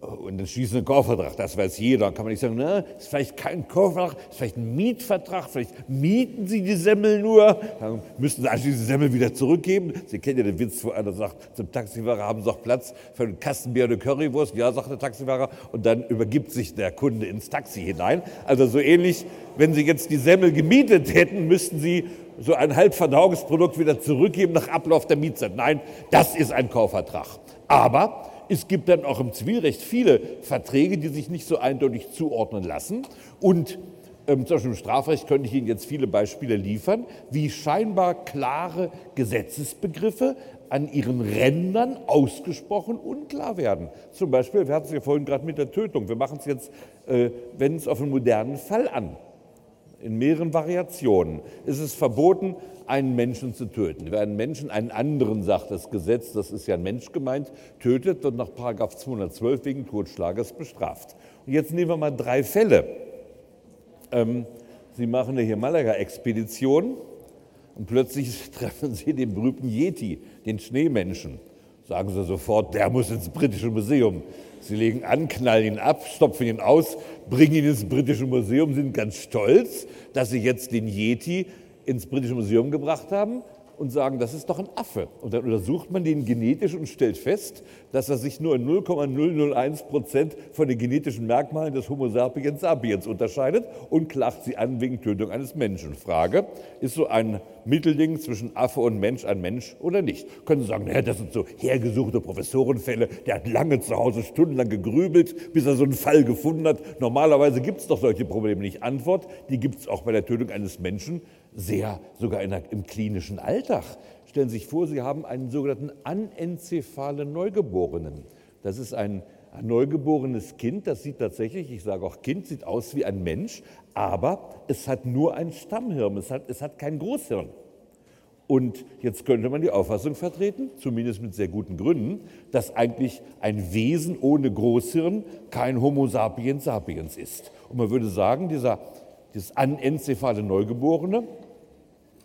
und dann schließen einen Kaufvertrag, das weiß jeder. Dann kann man nicht sagen, na, ist vielleicht kein Kaufvertrag, ist vielleicht ein Mietvertrag, vielleicht mieten Sie die Semmel nur, dann müssen Sie anschließend die Semmel wieder zurückgeben. Sie kennen ja den Witz, wo einer sagt, zum Taxifahrer haben Sie auch Platz für einen Kastenbier oder Currywurst? Ja, sagt der Taxifahrer, und dann übergibt sich der Kunde ins Taxi hinein. Also so ähnlich, wenn Sie jetzt die Semmel gemietet hätten, müssten Sie so ein Halbverdauungsprodukt wieder zurückgeben nach Ablauf der Mietzeit. Nein, das ist ein Kaufvertrag. Aber es gibt dann auch im Zivilrecht viele Verträge, die sich nicht so eindeutig zuordnen lassen. Und ähm, zum Beispiel im Strafrecht könnte ich Ihnen jetzt viele Beispiele liefern, wie scheinbar klare Gesetzesbegriffe an ihren Rändern ausgesprochen unklar werden. Zum Beispiel, wir hatten es ja vorhin gerade mit der Tötung, wir machen es jetzt, äh, wenden es auf einen modernen Fall an. In mehreren Variationen ist es verboten, einen Menschen zu töten. Wer einen Menschen, einen anderen, sagt das Gesetz, das ist ja ein Mensch gemeint, tötet, wird nach 212 wegen Totschlages bestraft. Und jetzt nehmen wir mal drei Fälle. Ähm, Sie machen eine Himalaya-Expedition und plötzlich treffen Sie den berühmten Yeti, den Schneemenschen. Sagen Sie sofort, der muss ins britische Museum. Sie legen an, knallen ihn ab, stopfen ihn aus, bringen ihn ins britische Museum, sind ganz stolz, dass sie jetzt den Yeti ins Britische Museum gebracht haben und sagen, das ist doch ein Affe. Und dann untersucht man den genetisch und stellt fest, dass er sich nur in 0,001 Prozent von den genetischen Merkmalen des Homo sapiens sapiens unterscheidet und klagt sie an wegen Tötung eines Menschen. Frage, ist so ein Mittelding zwischen Affe und Mensch ein Mensch oder nicht? Können Sie sagen, naja, das sind so hergesuchte Professorenfälle, der hat lange zu Hause stundenlang gegrübelt, bis er so einen Fall gefunden hat. Normalerweise gibt es doch solche Probleme nicht. Antwort, die gibt es auch bei der Tötung eines Menschen sehr sogar der, im klinischen Alltag. Stellen Sie sich vor, Sie haben einen sogenannten anenzephalen Neugeborenen. Das ist ein, ein neugeborenes Kind, das sieht tatsächlich, ich sage auch Kind, sieht aus wie ein Mensch, aber es hat nur ein Stammhirn, es hat, es hat kein Großhirn. Und jetzt könnte man die Auffassung vertreten, zumindest mit sehr guten Gründen, dass eigentlich ein Wesen ohne Großhirn kein Homo sapiens sapiens ist. Und man würde sagen, dieser, dieses anenzephale Neugeborene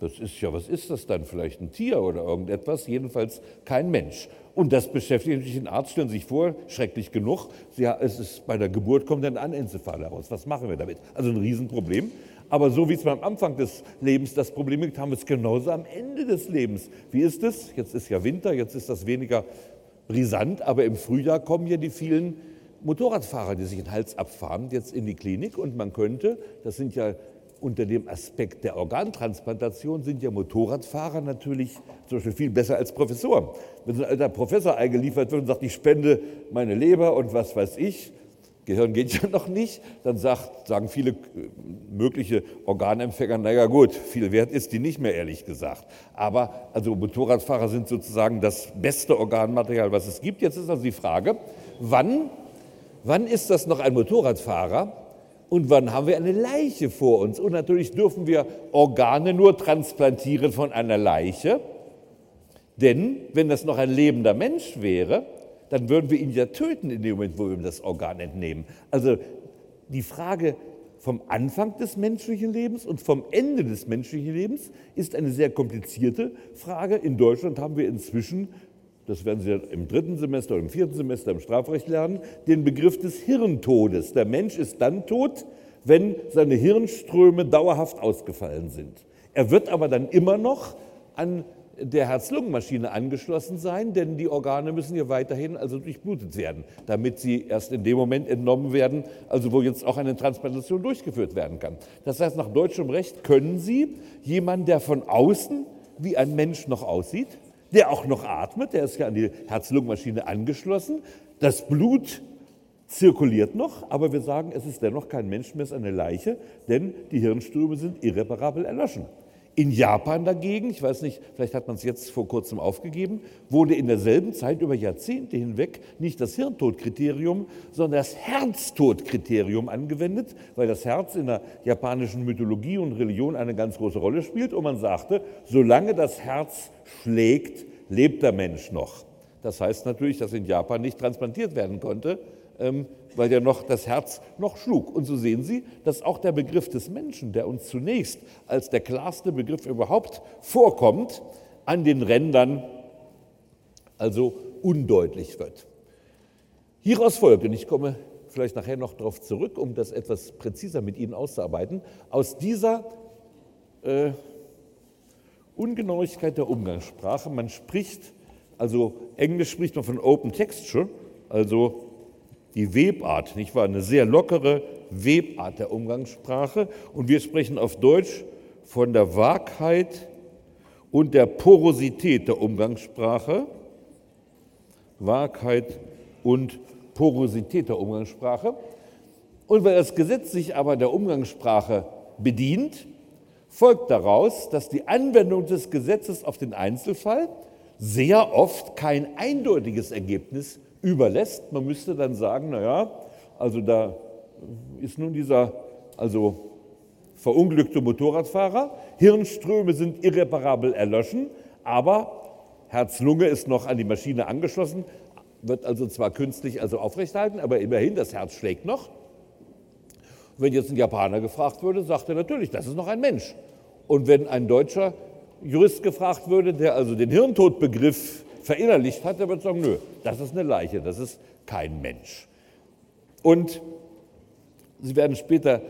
das ist ja, was ist das dann? Vielleicht ein Tier oder irgendetwas, jedenfalls kein Mensch. Und das beschäftigt natürlich den Arzt, stellen Sie sich vor, schrecklich genug, Sie, es ist, bei der Geburt kommt ein Anenzephal heraus. Was machen wir damit? Also ein Riesenproblem. Aber so wie es am Anfang des Lebens das Problem gibt, haben wir es genauso am Ende des Lebens. Wie ist es? Jetzt ist ja Winter, jetzt ist das weniger brisant, aber im Frühjahr kommen ja die vielen Motorradfahrer, die sich den Hals abfahren, jetzt in die Klinik und man könnte, das sind ja unter dem Aspekt der Organtransplantation sind ja Motorradfahrer natürlich zum Beispiel viel besser als Professoren. Wenn so ein alter Professor eingeliefert wird und sagt, ich spende meine Leber und was weiß ich, Gehirn geht ja noch nicht, dann sagt, sagen viele äh, mögliche Organempfänger, naja gut, viel wert ist die nicht mehr, ehrlich gesagt. Aber also Motorradfahrer sind sozusagen das beste Organmaterial, was es gibt. Jetzt ist also die Frage, wann, wann ist das noch ein Motorradfahrer? Und wann haben wir eine Leiche vor uns? Und natürlich dürfen wir Organe nur transplantieren von einer Leiche. Denn wenn das noch ein lebender Mensch wäre, dann würden wir ihn ja töten in dem Moment, wo wir ihm das Organ entnehmen. Also die Frage vom Anfang des menschlichen Lebens und vom Ende des menschlichen Lebens ist eine sehr komplizierte Frage. In Deutschland haben wir inzwischen das werden Sie im dritten Semester oder im vierten Semester im Strafrecht lernen, den Begriff des Hirntodes. Der Mensch ist dann tot, wenn seine Hirnströme dauerhaft ausgefallen sind. Er wird aber dann immer noch an der Herz-Lungen-Maschine angeschlossen sein, denn die Organe müssen ja weiterhin also durchblutet werden, damit sie erst in dem Moment entnommen werden, also wo jetzt auch eine Transplantation durchgeführt werden kann. Das heißt, nach deutschem Recht können Sie jemanden, der von außen wie ein Mensch noch aussieht, der auch noch atmet, der ist ja an die Herz-Lungen-Maschine angeschlossen. Das Blut zirkuliert noch, aber wir sagen, es ist dennoch kein Mensch mehr, es ist eine Leiche, denn die Hirnströme sind irreparabel erloschen. In Japan dagegen, ich weiß nicht, vielleicht hat man es jetzt vor kurzem aufgegeben, wurde in derselben Zeit über Jahrzehnte hinweg nicht das Hirntodkriterium, sondern das Herztodkriterium angewendet, weil das Herz in der japanischen Mythologie und Religion eine ganz große Rolle spielt. Und man sagte, solange das Herz schlägt, lebt der Mensch noch. Das heißt natürlich, dass in Japan nicht transplantiert werden konnte, ähm, weil ja noch das Herz noch schlug. Und so sehen Sie, dass auch der Begriff des Menschen, der uns zunächst als der klarste Begriff überhaupt vorkommt, an den Rändern also undeutlich wird. Hieraus folgt, und ich komme vielleicht nachher noch darauf zurück, um das etwas präziser mit Ihnen auszuarbeiten, aus dieser äh, Ungenauigkeit der Umgangssprache, man spricht, also Englisch spricht man von Open Texture, also die Webart, nicht wahr? Eine sehr lockere Webart der Umgangssprache. Und wir sprechen auf Deutsch von der Wahrheit und der Porosität der Umgangssprache. Wahrheit und Porosität der Umgangssprache. Und weil das Gesetz sich aber der Umgangssprache bedient, folgt daraus, dass die Anwendung des Gesetzes auf den Einzelfall sehr oft kein eindeutiges Ergebnis überlässt. Man müsste dann sagen, naja, also da ist nun dieser also verunglückte Motorradfahrer, Hirnströme sind irreparabel erloschen, aber Herz-Lunge ist noch an die Maschine angeschlossen, wird also zwar künstlich also aufrechthalten, aber immerhin, das Herz schlägt noch. Wenn jetzt ein Japaner gefragt würde, sagt er natürlich, das ist noch ein Mensch. Und wenn ein deutscher Jurist gefragt würde, der also den Hirntodbegriff verinnerlicht hat, der wird sagen, nö, das ist eine Leiche, das ist kein Mensch. Und Sie werden später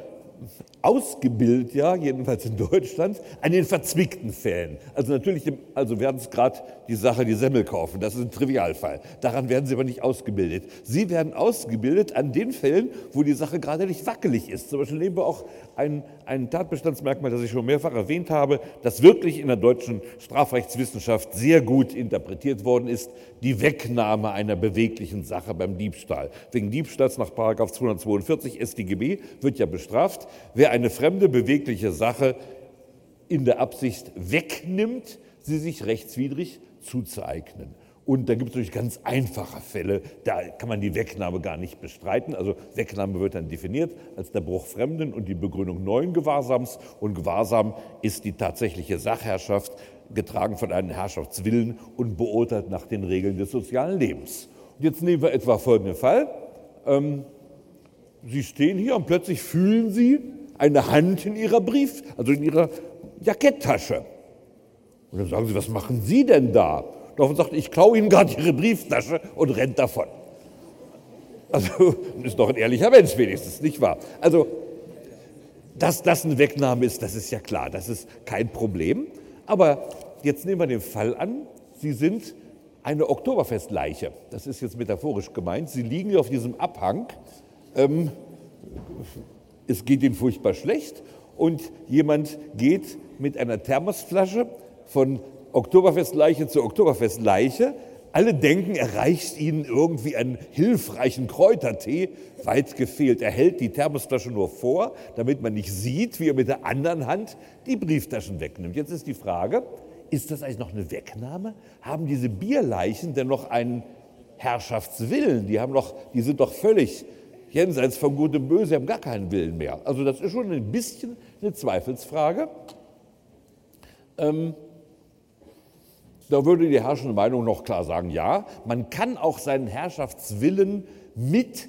ausgebildet, ja, jedenfalls in Deutschland, an den verzwickten Fällen. Also natürlich, also werden es gerade die Sache, die Semmel kaufen, das ist ein Trivialfall. Daran werden Sie aber nicht ausgebildet. Sie werden ausgebildet an den Fällen, wo die Sache gerade nicht wackelig ist. Zum Beispiel nehmen wir auch ein, ein Tatbestandsmerkmal, das ich schon mehrfach erwähnt habe, das wirklich in der deutschen Strafrechtswissenschaft sehr gut interpretiert worden ist, die Wegnahme einer beweglichen Sache beim Diebstahl. Wegen Diebstahls nach 242 StGB wird ja bestraft, wer eine fremde bewegliche Sache in der Absicht wegnimmt, sie sich rechtswidrig zuzueignen. Und da gibt es natürlich ganz einfache Fälle, da kann man die Wegnahme gar nicht bestreiten. Also Wegnahme wird dann definiert als der Bruch Fremden und die Begründung neuen Gewahrsams. Und Gewahrsam ist die tatsächliche Sachherrschaft, getragen von einem Herrschaftswillen und beurteilt nach den Regeln des sozialen Lebens. Und jetzt nehmen wir etwa folgenden Fall. Ähm, Sie stehen hier und plötzlich fühlen Sie eine Hand in Ihrer Brief, also in Ihrer Jacketttasche. Und dann sagen Sie, was machen Sie denn da? Daraufhin sagt, ich klaue Ihnen gerade Ihre Brieftasche und rennt davon. Also ist doch ein ehrlicher Mensch wenigstens, nicht wahr? Also, dass das eine Wegnahme ist, das ist ja klar, das ist kein Problem. Aber jetzt nehmen wir den Fall an, Sie sind eine Oktoberfestleiche. Das ist jetzt metaphorisch gemeint. Sie liegen auf diesem Abhang ähm, es geht ihm furchtbar schlecht und jemand geht mit einer Thermosflasche von Oktoberfestleiche zu Oktoberfestleiche. Alle denken, er reicht ihnen irgendwie einen hilfreichen Kräutertee. Weit gefehlt. Er hält die Thermosflasche nur vor, damit man nicht sieht, wie er mit der anderen Hand die Brieftaschen wegnimmt. Jetzt ist die Frage, ist das eigentlich noch eine Wegnahme? Haben diese Bierleichen denn noch einen Herrschaftswillen? Die, haben noch, die sind doch völlig jenseits von Gut und Böse, haben gar keinen Willen mehr. Also das ist schon ein bisschen eine Zweifelsfrage. Ähm, da würde die herrschende Meinung noch klar sagen, ja, man kann auch seinen Herrschaftswillen mit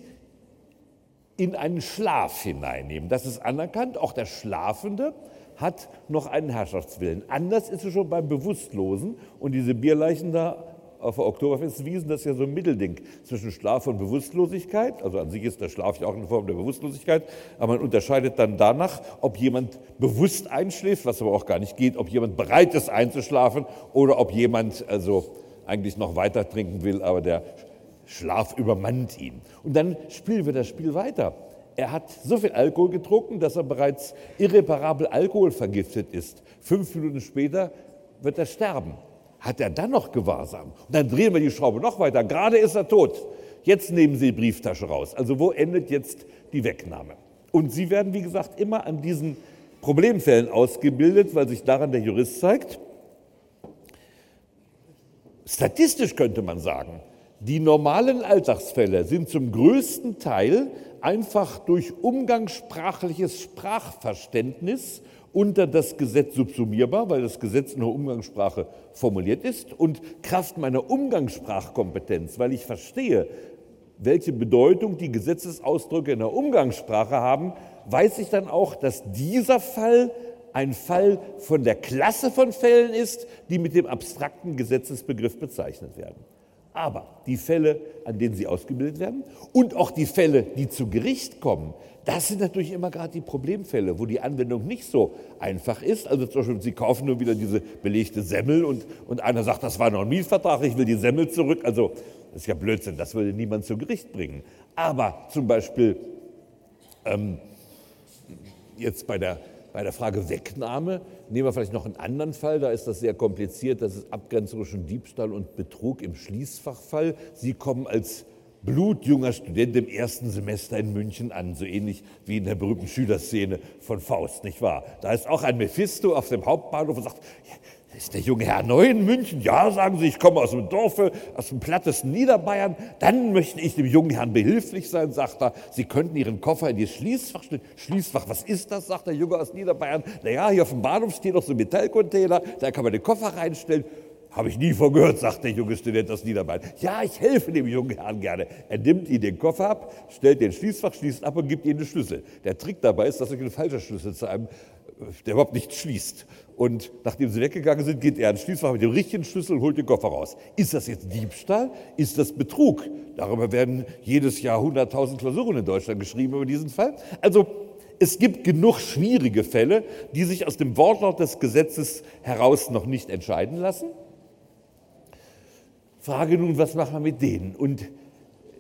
in einen Schlaf hineinnehmen. Das ist anerkannt. Auch der Schlafende hat noch einen Herrschaftswillen. Anders ist es schon beim Bewusstlosen. Und diese Bierleichen da auf der Oktoberfestwiesen, das ist ja so ein Mittelding zwischen Schlaf und Bewusstlosigkeit. Also an sich ist der Schlaf ja auch eine Form der Bewusstlosigkeit, aber man unterscheidet dann danach, ob jemand bewusst einschläft, was aber auch gar nicht geht, ob jemand bereit ist einzuschlafen oder ob jemand also eigentlich noch weiter trinken will, aber der Schlaf übermannt ihn. Und dann spielen wir das Spiel weiter. Er hat so viel Alkohol getrunken, dass er bereits irreparabel alkoholvergiftet ist. Fünf Minuten später wird er sterben hat er dann noch Gewahrsam? Und dann drehen wir die Schraube noch weiter. Gerade ist er tot. jetzt nehmen Sie die Brieftasche raus. Also wo endet jetzt die Wegnahme? Und Sie werden, wie gesagt, immer an diesen Problemfällen ausgebildet, weil sich daran der Jurist zeigt. Statistisch könnte man sagen, die normalen Alltagsfälle sind zum größten Teil einfach durch umgangssprachliches Sprachverständnis unter das Gesetz subsumierbar, weil das Gesetz in der Umgangssprache formuliert ist und Kraft meiner Umgangssprachkompetenz, weil ich verstehe, welche Bedeutung die Gesetzesausdrücke in der Umgangssprache haben, weiß ich dann auch, dass dieser Fall ein Fall von der Klasse von Fällen ist, die mit dem abstrakten Gesetzesbegriff bezeichnet werden. Aber die Fälle, an denen sie ausgebildet werden und auch die Fälle, die zu Gericht kommen, das sind natürlich immer gerade die Problemfälle, wo die Anwendung nicht so einfach ist. Also zum Beispiel, Sie kaufen nur wieder diese belegte Semmel und, und einer sagt, das war noch ein Mietvertrag, ich will die Semmel zurück. Also das ist ja Blödsinn, das würde niemand zu Gericht bringen. Aber zum Beispiel ähm, jetzt bei der, bei der Frage Wegnahme, nehmen wir vielleicht noch einen anderen Fall, da ist das sehr kompliziert, das ist Abgrenzung zwischen Diebstahl und Betrug im Schließfachfall. Sie kommen als blutjunger Student im ersten Semester in München an, so ähnlich wie in der berühmten Schülerszene von Faust, nicht wahr? Da ist auch ein Mephisto auf dem Hauptbahnhof und sagt, ist der junge Herr neu in München? Ja, sagen Sie, ich komme aus dem Dorfe, aus dem plattesten Niederbayern. Dann möchte ich dem jungen Herrn behilflich sein, sagt er. Sie könnten Ihren Koffer in die Schließfach stellen. Schließfach, was ist das, sagt der Junge aus Niederbayern. Naja, hier auf dem Bahnhof steht noch so ein Metallcontainer, da kann man den Koffer reinstellen. Habe ich nie von gehört, sagt der junge Student aus Niederbayern. Ja, ich helfe dem jungen Herrn gerne. Er nimmt ihm den Koffer ab, stellt den Schließfach, schließt ab und gibt ihm den Schlüssel. Der Trick dabei ist, dass ein falscher Schlüssel zu einem, der überhaupt nicht schließt. Und nachdem sie weggegangen sind, geht er ins Schließfach mit dem richtigen Schlüssel und holt den Koffer raus. Ist das jetzt Diebstahl? Ist das Betrug? Darüber werden jedes Jahr 100.000 Klausuren in Deutschland geschrieben über diesen Fall. Also es gibt genug schwierige Fälle, die sich aus dem Wortlaut des Gesetzes heraus noch nicht entscheiden lassen. Frage nun, was machen wir mit denen? Und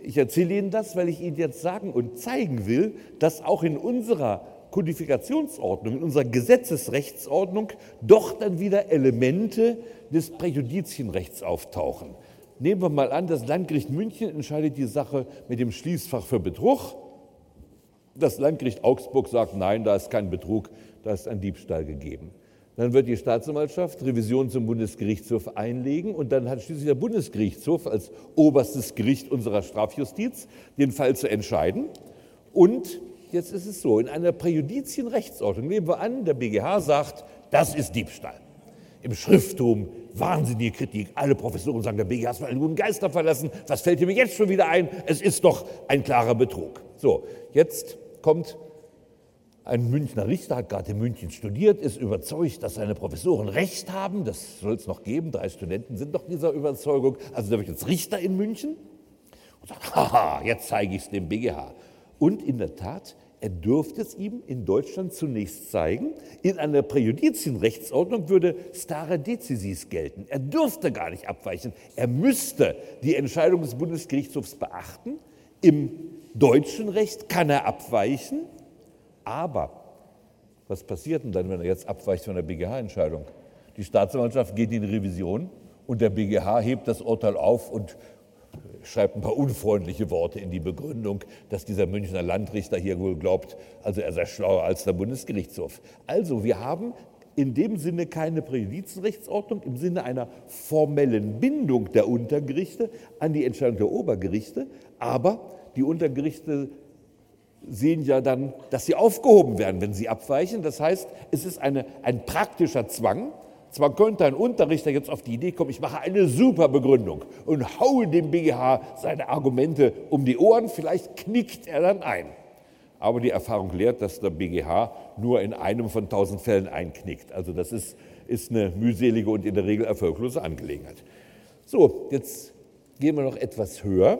ich erzähle Ihnen das, weil ich Ihnen jetzt sagen und zeigen will, dass auch in unserer Kodifikationsordnung, in unserer Gesetzesrechtsordnung doch dann wieder Elemente des Präjudizienrechts auftauchen. Nehmen wir mal an, das Landgericht München entscheidet die Sache mit dem Schließfach für Betrug. Das Landgericht Augsburg sagt, nein, da ist kein Betrug, da ist ein Diebstahl gegeben. Dann wird die Staatsanwaltschaft Revision zum Bundesgerichtshof einlegen und dann hat schließlich der Bundesgerichtshof als oberstes Gericht unserer Strafjustiz den Fall zu entscheiden. Und jetzt ist es so, in einer Präjudizienrechtsordnung nehmen wir an, der BGH sagt, das ist Diebstahl. Im Schrifttum wahnsinnige Kritik. Alle Professoren sagen, der BGH ist mal einen guten Geister verlassen. Was fällt mir jetzt schon wieder ein? Es ist doch ein klarer Betrug. So, jetzt kommt ein Münchner Richter hat gerade in München studiert, ist überzeugt, dass seine Professoren Recht haben. Das soll es noch geben. Drei Studenten sind doch dieser Überzeugung. Also der wird jetzt Richter in München und sagt, haha, jetzt zeige ich es dem BGH. Und in der Tat, er dürfte es ihm in Deutschland zunächst zeigen. In einer Präjudizienrechtsordnung würde stare decisis gelten. Er dürfte gar nicht abweichen. Er müsste die Entscheidung des Bundesgerichtshofs beachten. Im deutschen Recht kann er abweichen. Aber was passiert denn dann, wenn er jetzt abweicht von der BGH-Entscheidung? Die Staatsanwaltschaft geht in Revision und der BGH hebt das Urteil auf und schreibt ein paar unfreundliche Worte in die Begründung, dass dieser Münchner Landrichter hier wohl glaubt, also er sei schlauer als der Bundesgerichtshof. Also wir haben in dem Sinne keine Präjudizienrechtsordnung, im Sinne einer formellen Bindung der Untergerichte an die Entscheidung der Obergerichte, aber die Untergerichte sehen ja dann, dass sie aufgehoben werden, wenn sie abweichen. Das heißt, es ist eine, ein praktischer Zwang. Zwar könnte ein Unterrichter jetzt auf die Idee kommen, ich mache eine super Begründung und haue dem BGH seine Argumente um die Ohren, vielleicht knickt er dann ein. Aber die Erfahrung lehrt, dass der BGH nur in einem von tausend Fällen einknickt. Also das ist, ist eine mühselige und in der Regel erfolglose Angelegenheit. So, jetzt gehen wir noch etwas höher.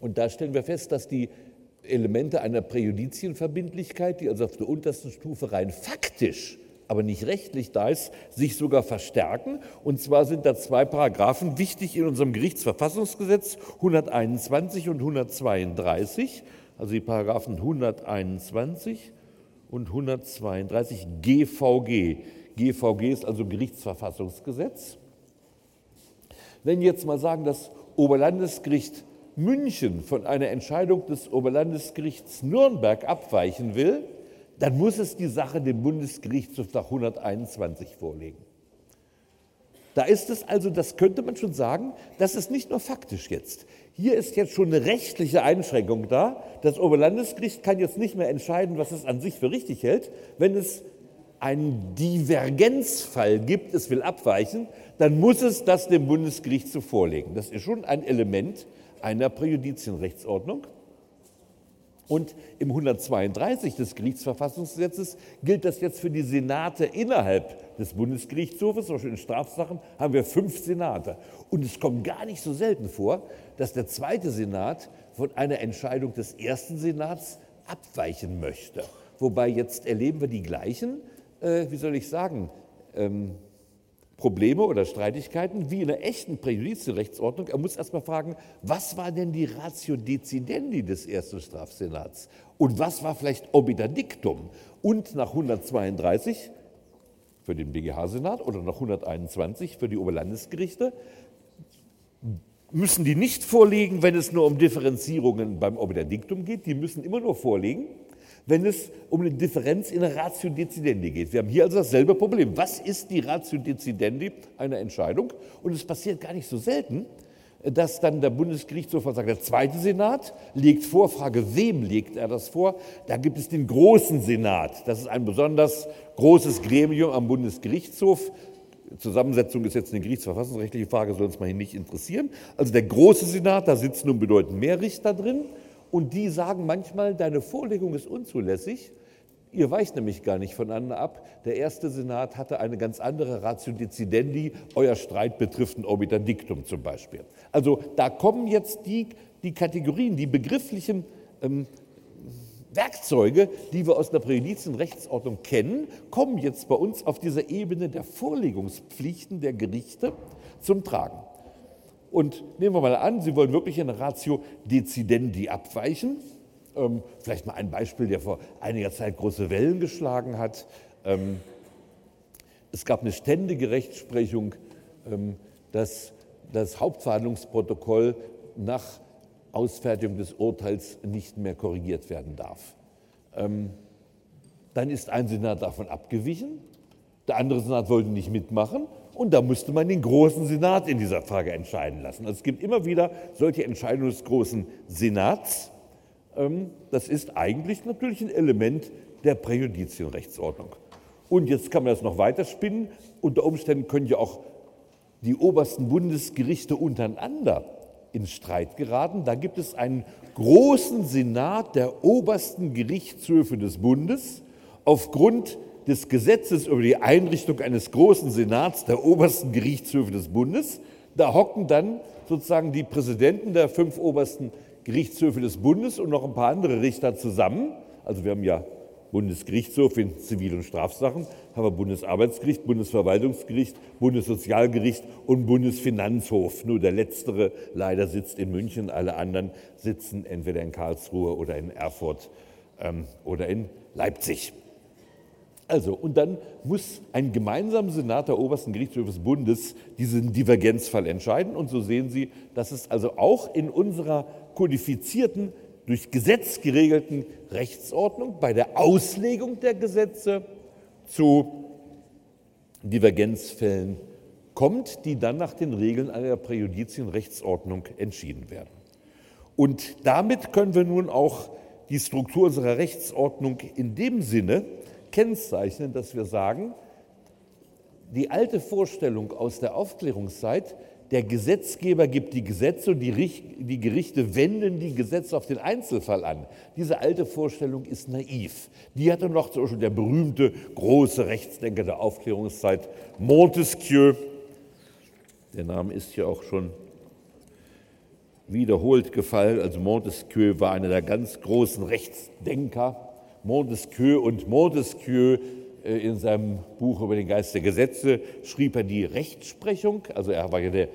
Und da stellen wir fest, dass die Elemente einer Präjudizienverbindlichkeit, die also auf der untersten Stufe rein faktisch, aber nicht rechtlich da ist, sich sogar verstärken. Und zwar sind da zwei Paragraphen wichtig in unserem Gerichtsverfassungsgesetz 121 und 132, also die Paragraphen 121 und 132 GVG. GVG ist also Gerichtsverfassungsgesetz. Wenn jetzt mal sagen, das Oberlandesgericht München von einer Entscheidung des Oberlandesgerichts Nürnberg abweichen will, dann muss es die Sache dem Bundesgerichtshof nach 121 vorlegen. Da ist es also, das könnte man schon sagen, das ist nicht nur faktisch jetzt. Hier ist jetzt schon eine rechtliche Einschränkung da. Das Oberlandesgericht kann jetzt nicht mehr entscheiden, was es an sich für richtig hält. Wenn es einen Divergenzfall gibt, es will abweichen, dann muss es das dem Bundesgericht so vorlegen. Das ist schon ein Element einer Präjudizienrechtsordnung. Und im 132 des Gerichtsverfassungsgesetzes gilt das jetzt für die Senate innerhalb des Bundesgerichtshofes. Zum Beispiel in Strafsachen haben wir fünf Senate. Und es kommt gar nicht so selten vor, dass der zweite Senat von einer Entscheidung des ersten Senats abweichen möchte. Wobei jetzt erleben wir die gleichen, äh, wie soll ich sagen, ähm, Probleme oder Streitigkeiten wie in einer echten Präjudizienrechtsordnung. Er muss erstmal fragen, was war denn die Ratio Decidendi des ersten Strafsenats und was war vielleicht Obiter Dictum? Und nach 132 für den BGH-Senat oder nach 121 für die Oberlandesgerichte müssen die nicht vorliegen, wenn es nur um Differenzierungen beim Obiter Dictum geht. Die müssen immer nur vorliegen, wenn es um eine Differenz in der Ratio Decidendi geht. Wir haben hier also dasselbe Problem. Was ist die Ratio Decidendi einer Entscheidung? Und es passiert gar nicht so selten, dass dann der Bundesgerichtshof sagt, der zweite Senat legt vor, Frage, wem legt er das vor? Da gibt es den großen Senat. Das ist ein besonders großes Gremium am Bundesgerichtshof. Zusammensetzung ist jetzt eine gerichtsverfassungsrechtliche Frage, soll uns mal hier nicht interessieren. Also der große Senat, da sitzen nun bedeutend mehr Richter drin. Und die sagen manchmal, deine Vorlegung ist unzulässig. Ihr weicht nämlich gar nicht voneinander ab. Der erste Senat hatte eine ganz andere Ratio Decidendi. Euer Streit betrifft ein Obiter Dictum zum Beispiel. Also da kommen jetzt die, die Kategorien, die begrifflichen ähm, Werkzeuge, die wir aus der Präjudizienrechtsordnung kennen, kommen jetzt bei uns auf dieser Ebene der Vorlegungspflichten der Gerichte zum Tragen. Und nehmen wir mal an, Sie wollen wirklich eine Ratio Decidendi abweichen. Ähm, vielleicht mal ein Beispiel, der vor einiger Zeit große Wellen geschlagen hat. Ähm, es gab eine ständige Rechtsprechung, ähm, dass das Hauptverhandlungsprotokoll nach Ausfertigung des Urteils nicht mehr korrigiert werden darf. Ähm, dann ist ein Senat davon abgewichen, der andere Senat wollte nicht mitmachen und da musste man den großen Senat in dieser Frage entscheiden lassen. Also es gibt immer wieder solche Entscheidungen des großen Senats. Ähm, das ist eigentlich natürlich ein Element der Präjudizienrechtsordnung. Und jetzt kann man das noch weiter spinnen. Unter Umständen können ja auch die obersten Bundesgerichte untereinander in Streit geraten. Da gibt es einen großen Senat der obersten Gerichtshöfe des Bundes aufgrund des Gesetzes über die Einrichtung eines großen Senats der obersten Gerichtshöfe des Bundes. Da hocken dann sozusagen die Präsidenten der fünf obersten Gerichtshöfe des Bundes und noch ein paar andere Richter zusammen. Also wir haben ja Bundesgerichtshof in Zivil- und Strafsachen, haben wir Bundesarbeitsgericht, Bundesverwaltungsgericht, Bundessozialgericht und Bundesfinanzhof. Nur der letztere leider sitzt in München, alle anderen sitzen entweder in Karlsruhe oder in Erfurt ähm, oder in Leipzig. Also, und dann muss ein gemeinsamer Senat der obersten Gerichtshöfe des Bundes diesen Divergenzfall entscheiden. Und so sehen Sie, dass es also auch in unserer kodifizierten, durch Gesetz geregelten Rechtsordnung bei der Auslegung der Gesetze zu Divergenzfällen kommt, die dann nach den Regeln einer Präjudizienrechtsordnung entschieden werden. Und damit können wir nun auch die Struktur unserer Rechtsordnung in dem Sinne kennzeichnen, dass wir sagen, die alte Vorstellung aus der Aufklärungszeit, der Gesetzgeber gibt die Gesetze und die, Gerichte wenden die Gesetze auf den Einzelfall an. Diese alte Vorstellung ist naiv. Die hatte noch zum Beispiel der berühmte große Rechtsdenker der Aufklärungszeit Montesquieu. Der Name ist ja auch schon wiederholt gefallen. Also Montesquieu war einer der ganz großen Rechtsdenker Montesquieu und Montesquieu äh, in seinem Buch über den Geist der Gesetze schrieb er die Rechtsprechung, also er war ja der,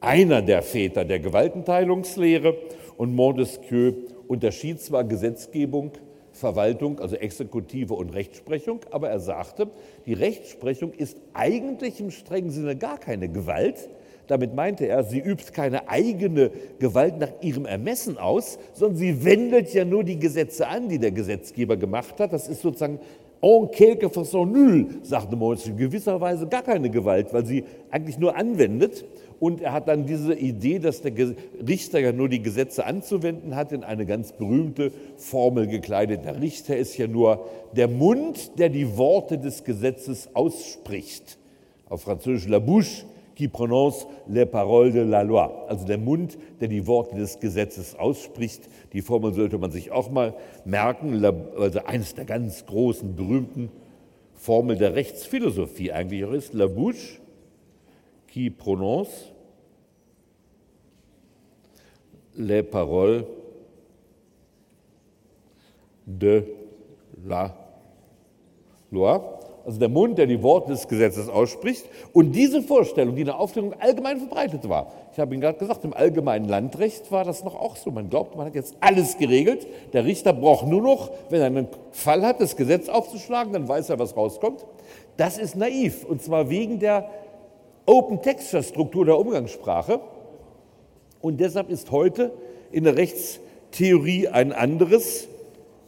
einer der Väter der Gewaltenteilungslehre. Und Montesquieu unterschied zwar Gesetzgebung, Verwaltung, also Exekutive und Rechtsprechung, aber er sagte, die Rechtsprechung ist eigentlich im strengen Sinne gar keine Gewalt, Damit meinte er, sie übt keine eigene Gewalt nach ihrem Ermessen aus, sondern sie wendet ja nur die Gesetze an, die der Gesetzgeber gemacht hat. Das ist sozusagen en quelque façon nul, sagte Moritz, in gewisser Weise gar keine Gewalt, weil sie eigentlich nur anwendet. Und er hat dann diese Idee, dass der Richter ja nur die Gesetze anzuwenden hat, in eine ganz berühmte Formel gekleidet. Der Richter ist ja nur der Mund, der die Worte des Gesetzes ausspricht. Auf Französisch la bouche qui prononce les paroles de la loi. Also der Mund, der die Worte des Gesetzes ausspricht. Die Formel sollte man sich auch mal merken. Also eines der ganz großen, berühmten Formel der Rechtsphilosophie eigentlich auch ist la bouche qui prononce les paroles de la loi, also der Mund, der die Worte des Gesetzes ausspricht. Und diese Vorstellung, die in der Aufklärung allgemein verbreitet war, ich habe Ihnen gerade gesagt, im allgemeinen Landrecht war das noch auch so. Man glaubt, man hat jetzt alles geregelt. Der Richter braucht nur noch, wenn er einen Fall hat, das Gesetz aufzuschlagen, dann weiß er, was rauskommt. Das ist naiv, und zwar wegen der Open-Texture-Struktur der Umgangssprache. Und deshalb ist heute in der Rechtstheorie ein anderes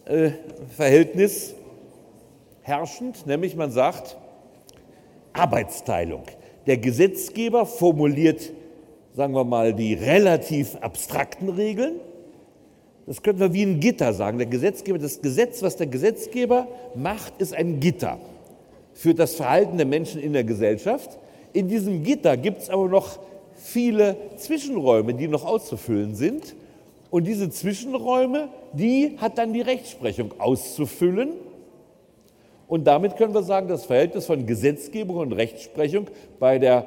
äh, Verhältnis herrschend, nämlich man sagt Arbeitsteilung. Der Gesetzgeber formuliert, sagen wir mal, die relativ abstrakten Regeln. Das könnten wir wie ein Gitter sagen. Der Gesetzgeber, das Gesetz, was der Gesetzgeber macht, ist ein Gitter für das Verhalten der Menschen in der Gesellschaft. In diesem Gitter gibt es aber noch viele Zwischenräume, die noch auszufüllen sind. Und diese Zwischenräume, die hat dann die Rechtsprechung auszufüllen. Und damit können wir sagen, das Verhältnis von Gesetzgebung und Rechtsprechung bei der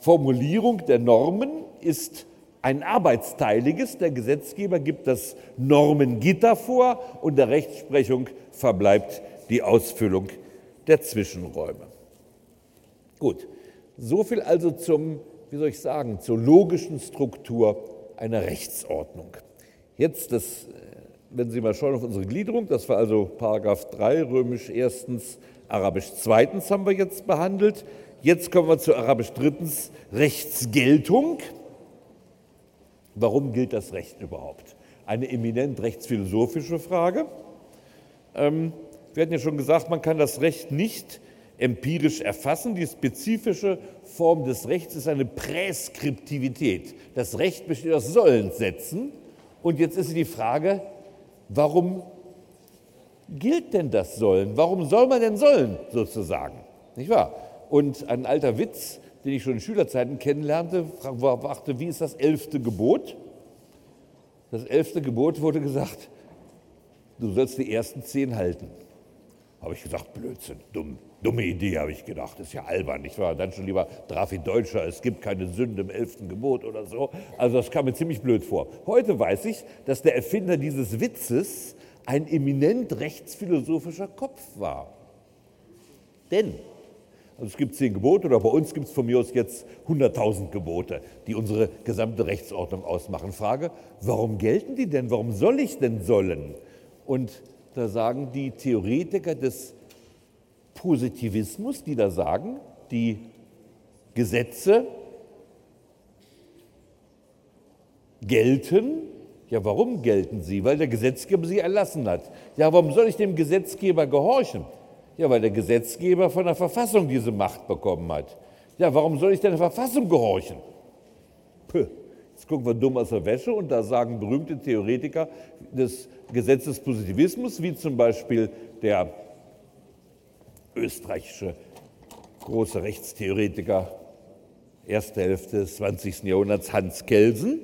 Formulierung der Normen ist ein arbeitsteiliges. Der Gesetzgeber gibt das Normengitter vor und der Rechtsprechung verbleibt die Ausfüllung der Zwischenräume. Gut, so viel also zum wie soll ich sagen, zur logischen Struktur einer Rechtsordnung. Jetzt, das, wenn Sie mal schauen auf unsere Gliederung, das war also Paragraph 3, römisch erstens, arabisch zweitens haben wir jetzt behandelt. Jetzt kommen wir zu arabisch drittens, Rechtsgeltung. Warum gilt das Recht überhaupt? Eine eminent rechtsphilosophische Frage. Ähm, wir hatten ja schon gesagt, man kann das Recht nicht empirisch erfassen. Die spezifische Form des Rechts ist eine Präskriptivität. Das Recht besteht aus Sollenssätzen. Und jetzt ist die Frage, warum gilt denn das Sollen? Warum soll man denn sollen, sozusagen? Nicht wahr? Und ein alter Witz, den ich schon in Schülerzeiten kennenlernte, fragte, wie ist das elfte Gebot? Das elfte Gebot wurde gesagt, du sollst die ersten zehn halten. Habe ich gesagt, Blödsinn, dumm. Dumme Idee, habe ich gedacht, ist ja albern. Ich war dann schon lieber traf in Deutscher, es gibt keine Sünde im elften Gebot oder so. Also das kam mir ziemlich blöd vor. Heute weiß ich, dass der Erfinder dieses Witzes ein eminent rechtsphilosophischer Kopf war. Denn also es gibt zehn Gebote oder bei uns gibt es von mir aus jetzt 100.000 Gebote, die unsere gesamte Rechtsordnung ausmachen. Frage, warum gelten die denn? Warum soll ich denn sollen? Und da sagen die Theoretiker des Positivismus, die da sagen, die Gesetze gelten. Ja, warum gelten sie? Weil der Gesetzgeber sie erlassen hat. Ja, warum soll ich dem Gesetzgeber gehorchen? Ja, weil der Gesetzgeber von der Verfassung diese Macht bekommen hat. Ja, warum soll ich der Verfassung gehorchen? Puh. Jetzt gucken wir dumm aus der Wäsche und da sagen berühmte Theoretiker des Gesetzespositivismus, wie zum Beispiel der österreichische große Rechtstheoretiker erste Hälfte des 20. Jahrhunderts Hans Kelsen.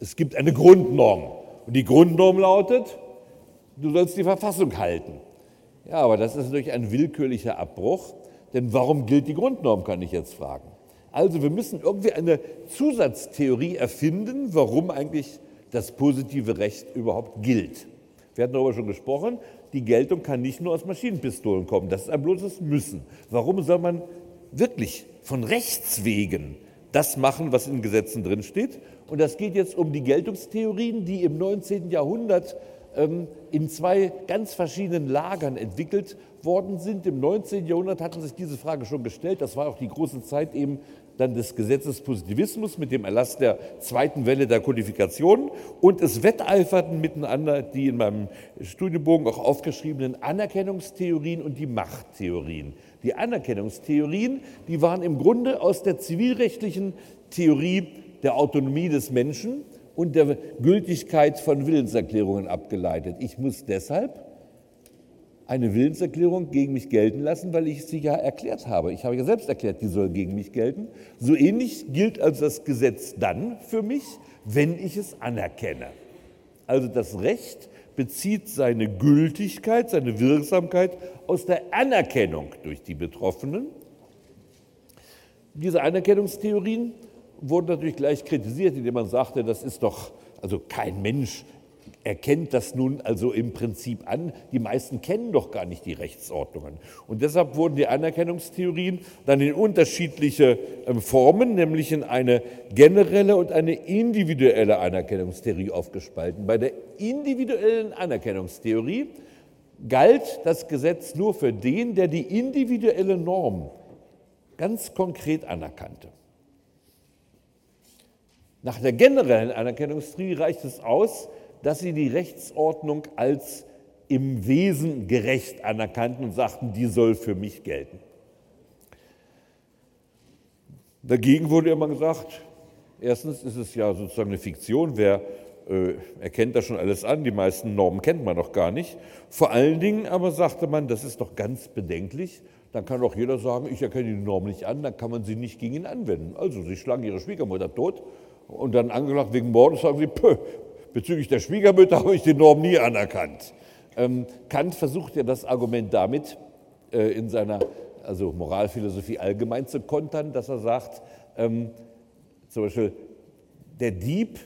Es gibt eine Grundnorm und die Grundnorm lautet, du sollst die Verfassung halten. Ja, aber das ist natürlich ein willkürlicher Abbruch, denn warum gilt die Grundnorm, kann ich jetzt fragen. Also wir müssen irgendwie eine Zusatztheorie erfinden, warum eigentlich das positive Recht überhaupt gilt. Wir hatten darüber schon gesprochen, die Geltung kann nicht nur aus Maschinenpistolen kommen, das ist ein bloßes Müssen. Warum soll man wirklich von Rechts wegen das machen, was in Gesetzen drinsteht? Und das geht jetzt um die Geltungstheorien, die im 19. Jahrhundert ähm, in zwei ganz verschiedenen Lagern entwickelt worden sind. Im 19. Jahrhundert hatten sich diese Frage schon gestellt. Das war auch die große Zeit eben dann des Gesetzespositivismus mit dem Erlass der zweiten Welle der Kodifikation und es wetteiferten miteinander die in meinem Studienbogen auch aufgeschriebenen Anerkennungstheorien und die Machttheorien. Die Anerkennungstheorien, die waren im Grunde aus der zivilrechtlichen Theorie der Autonomie des Menschen und der Gültigkeit von Willenserklärungen abgeleitet. Ich muss deshalb eine Willenserklärung gegen mich gelten lassen, weil ich sie ja erklärt habe. Ich habe ja selbst erklärt, die soll gegen mich gelten. So ähnlich gilt also das Gesetz dann für mich, wenn ich es anerkenne. Also das Recht bezieht seine Gültigkeit, seine Wirksamkeit aus der Anerkennung durch die Betroffenen. Diese Anerkennungstheorien wurden natürlich gleich kritisiert, indem man sagte, das ist doch, also kein Mensch erkennt das nun also im Prinzip an. Die meisten kennen doch gar nicht die Rechtsordnungen. Und deshalb wurden die Anerkennungstheorien dann in unterschiedliche ähm, Formen, nämlich in eine generelle und eine individuelle Anerkennungstheorie aufgespalten. Bei der individuellen Anerkennungstheorie galt das Gesetz nur für den, der die individuelle Norm ganz konkret anerkannte. Nach der generellen Anerkennungstheorie reicht es aus, dass sie die Rechtsordnung als im Wesen gerecht anerkannten und sagten, die soll für mich gelten. Dagegen wurde immer gesagt, erstens ist es ja sozusagen eine Fiktion, wer äh, erkennt das schon alles an, die meisten Normen kennt man noch gar nicht. Vor allen Dingen aber sagte man, das ist doch ganz bedenklich, dann kann doch jeder sagen, ich erkenne die Norm nicht an, dann kann man sie nicht gegen ihn anwenden. Also, Sie schlagen Ihre Schwiegermutter tot und dann angeklagt wegen Mordes sagen Sie, pö, Bezüglich der Schwiegermütter habe ich die Norm nie anerkannt. Ähm, Kant versucht ja das Argument damit äh, in seiner also Moralphilosophie allgemein zu kontern, dass er sagt, ähm, zum Beispiel, der Dieb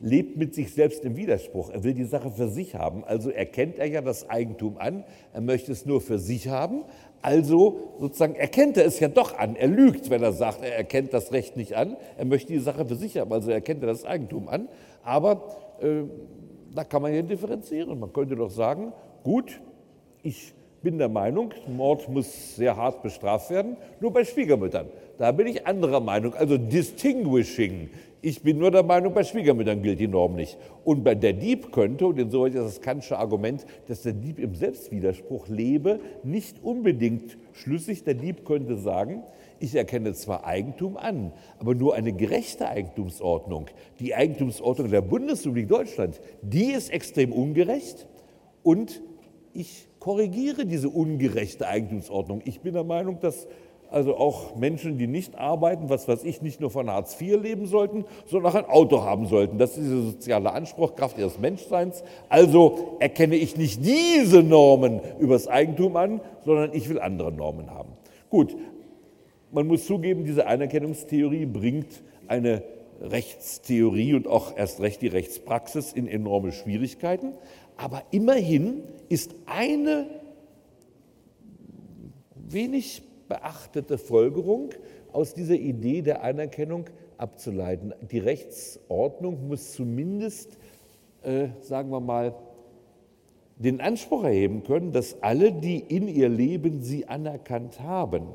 lebt mit sich selbst im Widerspruch. Er will die Sache für sich haben. Also erkennt er ja das Eigentum an. Er möchte es nur für sich haben. Also sozusagen erkennt er es ja doch an. Er lügt, wenn er sagt, er erkennt das Recht nicht an. Er möchte die Sache für sich haben. Also erkennt er das Eigentum an. Aber äh, da kann man ja differenzieren. Man könnte doch sagen, gut, ich bin der Meinung, Mord muss sehr hart bestraft werden, nur bei Schwiegermüttern. Da bin ich anderer Meinung, also distinguishing. Ich bin nur der Meinung, bei Schwiegermüttern gilt die Norm nicht. Und bei der Dieb könnte, und insoweit ist das Kantsche Argument, dass der Dieb im Selbstwiderspruch lebe, nicht unbedingt schlüssig. Der Dieb könnte sagen, ich erkenne zwar Eigentum an, aber nur eine gerechte Eigentumsordnung. Die Eigentumsordnung der Bundesrepublik Deutschland, die ist extrem ungerecht und ich korrigiere diese ungerechte Eigentumsordnung. Ich bin der Meinung, dass also auch Menschen, die nicht arbeiten, was weiß ich, nicht nur von Hartz IV leben sollten, sondern auch ein Auto haben sollten. Das ist dieser soziale Anspruch, Kraft ihres Menschseins. Also erkenne ich nicht diese Normen übers Eigentum an, sondern ich will andere Normen haben. Gut, man muss zugeben, diese Anerkennungstheorie bringt eine Rechtstheorie und auch erst recht die Rechtspraxis in enorme Schwierigkeiten. Aber immerhin ist eine wenig beachtete Folgerung aus dieser Idee der Anerkennung abzuleiten. Die Rechtsordnung muss zumindest, äh, sagen wir mal, den Anspruch erheben können, dass alle, die in ihr Leben sie anerkannt haben,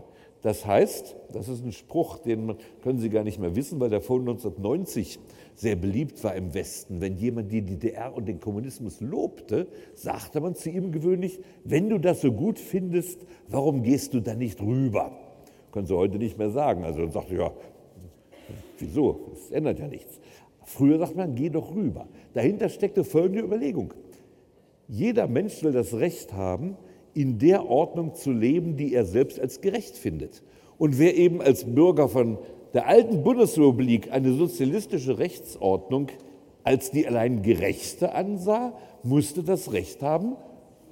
das heißt, das ist ein Spruch, den können Sie gar nicht mehr wissen, weil der vor 1990 sehr beliebt war im Westen. Wenn jemand die DDR und den Kommunismus lobte, sagte man zu ihm gewöhnlich, wenn du das so gut findest, warum gehst du da nicht rüber? Können Sie heute nicht mehr sagen. Also dann sagte ja, wieso? Das ändert ja nichts. Früher sagt man, geh doch rüber. Dahinter steckte folgende Überlegung. Jeder Mensch will das Recht haben, in der Ordnung zu leben, die er selbst als gerecht findet. Und wer eben als Bürger von der alten Bundesrepublik eine sozialistische Rechtsordnung als die allein gerechte ansah, musste das Recht haben,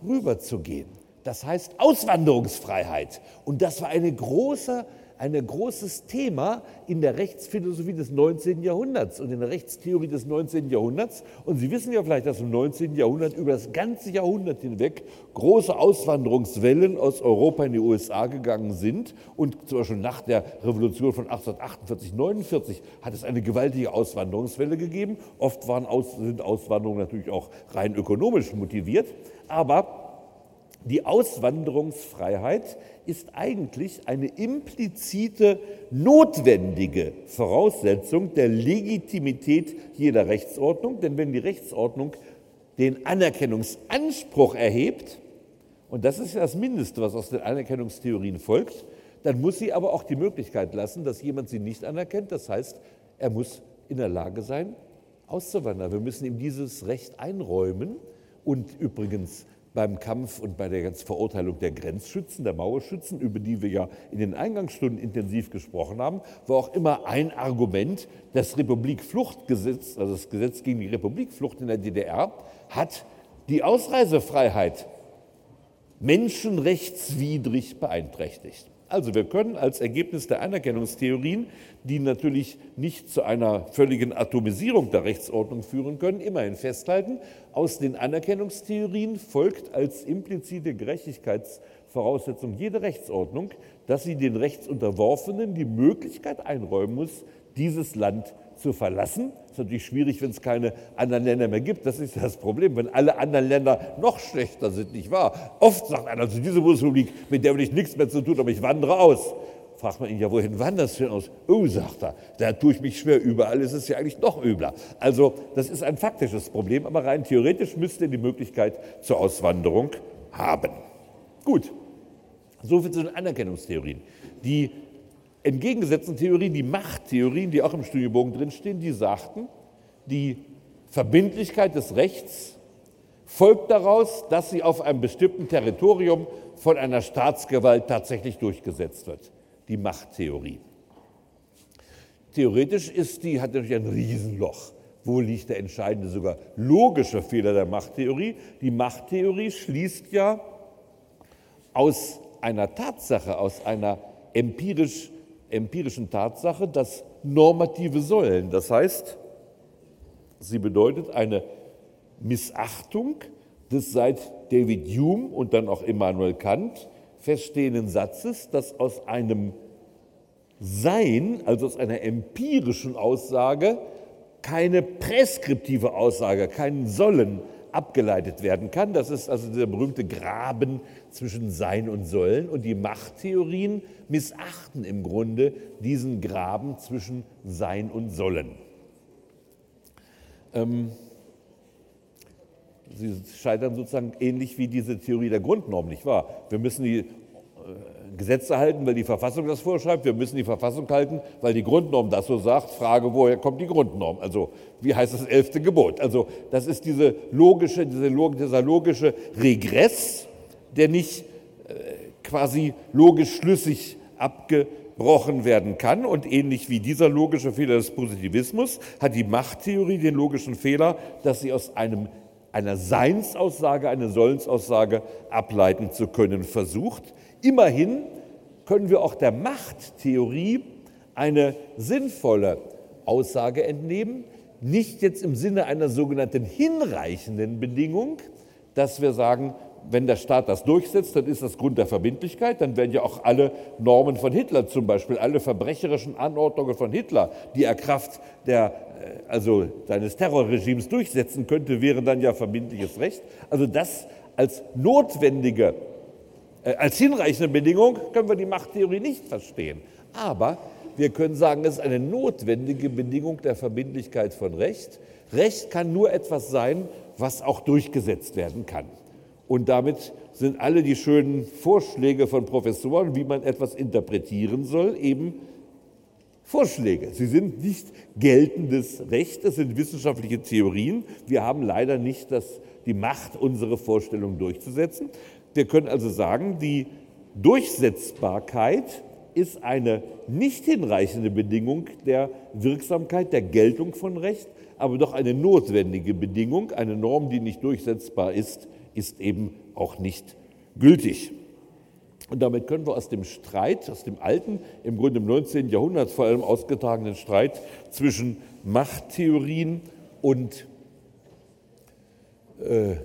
rüberzugehen. Das heißt Auswanderungsfreiheit. Und das war eine große ein großes Thema in der Rechtsphilosophie des 19. Jahrhunderts und in der Rechtstheorie des 19. Jahrhunderts. Und Sie wissen ja vielleicht, dass im 19. Jahrhundert über das ganze Jahrhundert hinweg große Auswanderungswellen aus Europa in die USA gegangen sind. Und zum Beispiel nach der Revolution von 1848, 49 hat es eine gewaltige Auswanderungswelle gegeben. Oft waren Aus, sind Auswanderungen natürlich auch rein ökonomisch motiviert. Aber die Auswanderungsfreiheit ist eigentlich eine implizite, notwendige Voraussetzung der Legitimität jeder Rechtsordnung. Denn wenn die Rechtsordnung den Anerkennungsanspruch erhebt, und das ist ja das Mindeste, was aus den Anerkennungstheorien folgt, dann muss sie aber auch die Möglichkeit lassen, dass jemand sie nicht anerkennt. Das heißt, er muss in der Lage sein, auszuwandern. Wir müssen ihm dieses Recht einräumen. Und übrigens, beim Kampf und bei der Verurteilung der Grenzschützen, der Mauerschützen, über die wir ja in den Eingangsstunden intensiv gesprochen haben, war auch immer ein Argument, das Republikfluchtgesetz, also das Gesetz gegen die Republikflucht in der DDR, hat die Ausreisefreiheit menschenrechtswidrig beeinträchtigt. Also wir können als Ergebnis der Anerkennungstheorien, die natürlich nicht zu einer völligen Atomisierung der Rechtsordnung führen können, immerhin festhalten, aus den Anerkennungstheorien folgt als implizite Gerechtigkeitsvoraussetzung jede Rechtsordnung, dass sie den Rechtsunterworfenen die Möglichkeit einräumen muss, dieses Land zu verlassen. Das ist natürlich schwierig, wenn es keine anderen Länder mehr gibt. Das ist das Problem, wenn alle anderen Länder noch schlechter sind, nicht wahr? Oft sagt einer, also diese Bundesrepublik, mit der will ich nichts mehr zu tun, aber ich wandere aus. Fragt man ihn, ja, wohin wanderst du denn aus? Oh, sagt er, da tue ich mich schwer, überall ist es ja eigentlich noch übler. Also das ist ein faktisches Problem, aber rein theoretisch müsste die Möglichkeit zur Auswanderung haben. Gut, soviel zu den Anerkennungstheorien. Die entgegengesetzten Theorien, die Machttheorien, die auch im Studienbogen drinstehen, die sagten, die Verbindlichkeit des Rechts folgt daraus, dass sie auf einem bestimmten Territorium von einer Staatsgewalt tatsächlich durchgesetzt wird. Die Machttheorie. Theoretisch ist die, hat natürlich ein Riesenloch. Wo liegt der entscheidende, sogar logische Fehler der Machttheorie? Die Machttheorie schließt ja aus einer Tatsache, aus einer empirisch empirischen Tatsache das normative Sollen. Das heißt, sie bedeutet eine Missachtung des seit David Hume und dann auch Immanuel Kant feststehenden Satzes, dass aus einem Sein, also aus einer empirischen Aussage, keine präskriptive Aussage, kein Sollen abgeleitet werden kann. Das ist also der berühmte Graben zwischen Sein und Sollen. Und die Machttheorien missachten im Grunde diesen Graben zwischen Sein und Sollen. Ähm, sie scheitern sozusagen ähnlich wie diese Theorie der Grundnorm, nicht wahr? Wir müssen die äh, Gesetze halten, weil die Verfassung das vorschreibt. Wir müssen die Verfassung halten, weil die Grundnorm das so sagt. Frage, woher kommt die Grundnorm? Also, wie heißt das elfte Gebot? Also, das ist diese logische, diese, dieser logische Regress, der nicht äh, quasi logisch schlüssig abgebrochen werden kann. Und ähnlich wie dieser logische Fehler des Positivismus hat die Machttheorie den logischen Fehler, dass sie aus einem einer Seinsaussage eine Sollensaussage ableiten zu können versucht. Immerhin können wir auch der Machttheorie eine sinnvolle Aussage entnehmen, nicht jetzt im Sinne einer sogenannten hinreichenden Bedingung, dass wir sagen, wenn der Staat das durchsetzt, dann ist das Grund der Verbindlichkeit. Dann werden ja auch alle Normen von Hitler zum Beispiel, alle verbrecherischen Anordnungen von Hitler, die er Kraft der, äh, also seines Terrorregimes durchsetzen könnte, wären dann ja verbindliches Recht. Also das als notwendige als hinreichende Bedingung können wir die Machttheorie nicht verstehen. Aber wir können sagen, es ist eine notwendige Bedingung der Verbindlichkeit von Recht. Recht kann nur etwas sein, was auch durchgesetzt werden kann. Und damit sind alle die schönen Vorschläge von Professoren, wie man etwas interpretieren soll, eben Vorschläge. Sie sind nicht geltendes Recht, es sind wissenschaftliche Theorien. Wir haben leider nicht das, die Macht, unsere Vorstellungen durchzusetzen. Wir können also sagen, die Durchsetzbarkeit ist eine nicht hinreichende Bedingung der Wirksamkeit, der Geltung von Recht, aber doch eine notwendige Bedingung. Eine Norm, die nicht durchsetzbar ist, ist eben auch nicht gültig. Und damit können wir aus dem Streit, aus dem alten, im Grunde im 19. Jahrhundert vor allem ausgetragenen Streit zwischen Machttheorien und äh,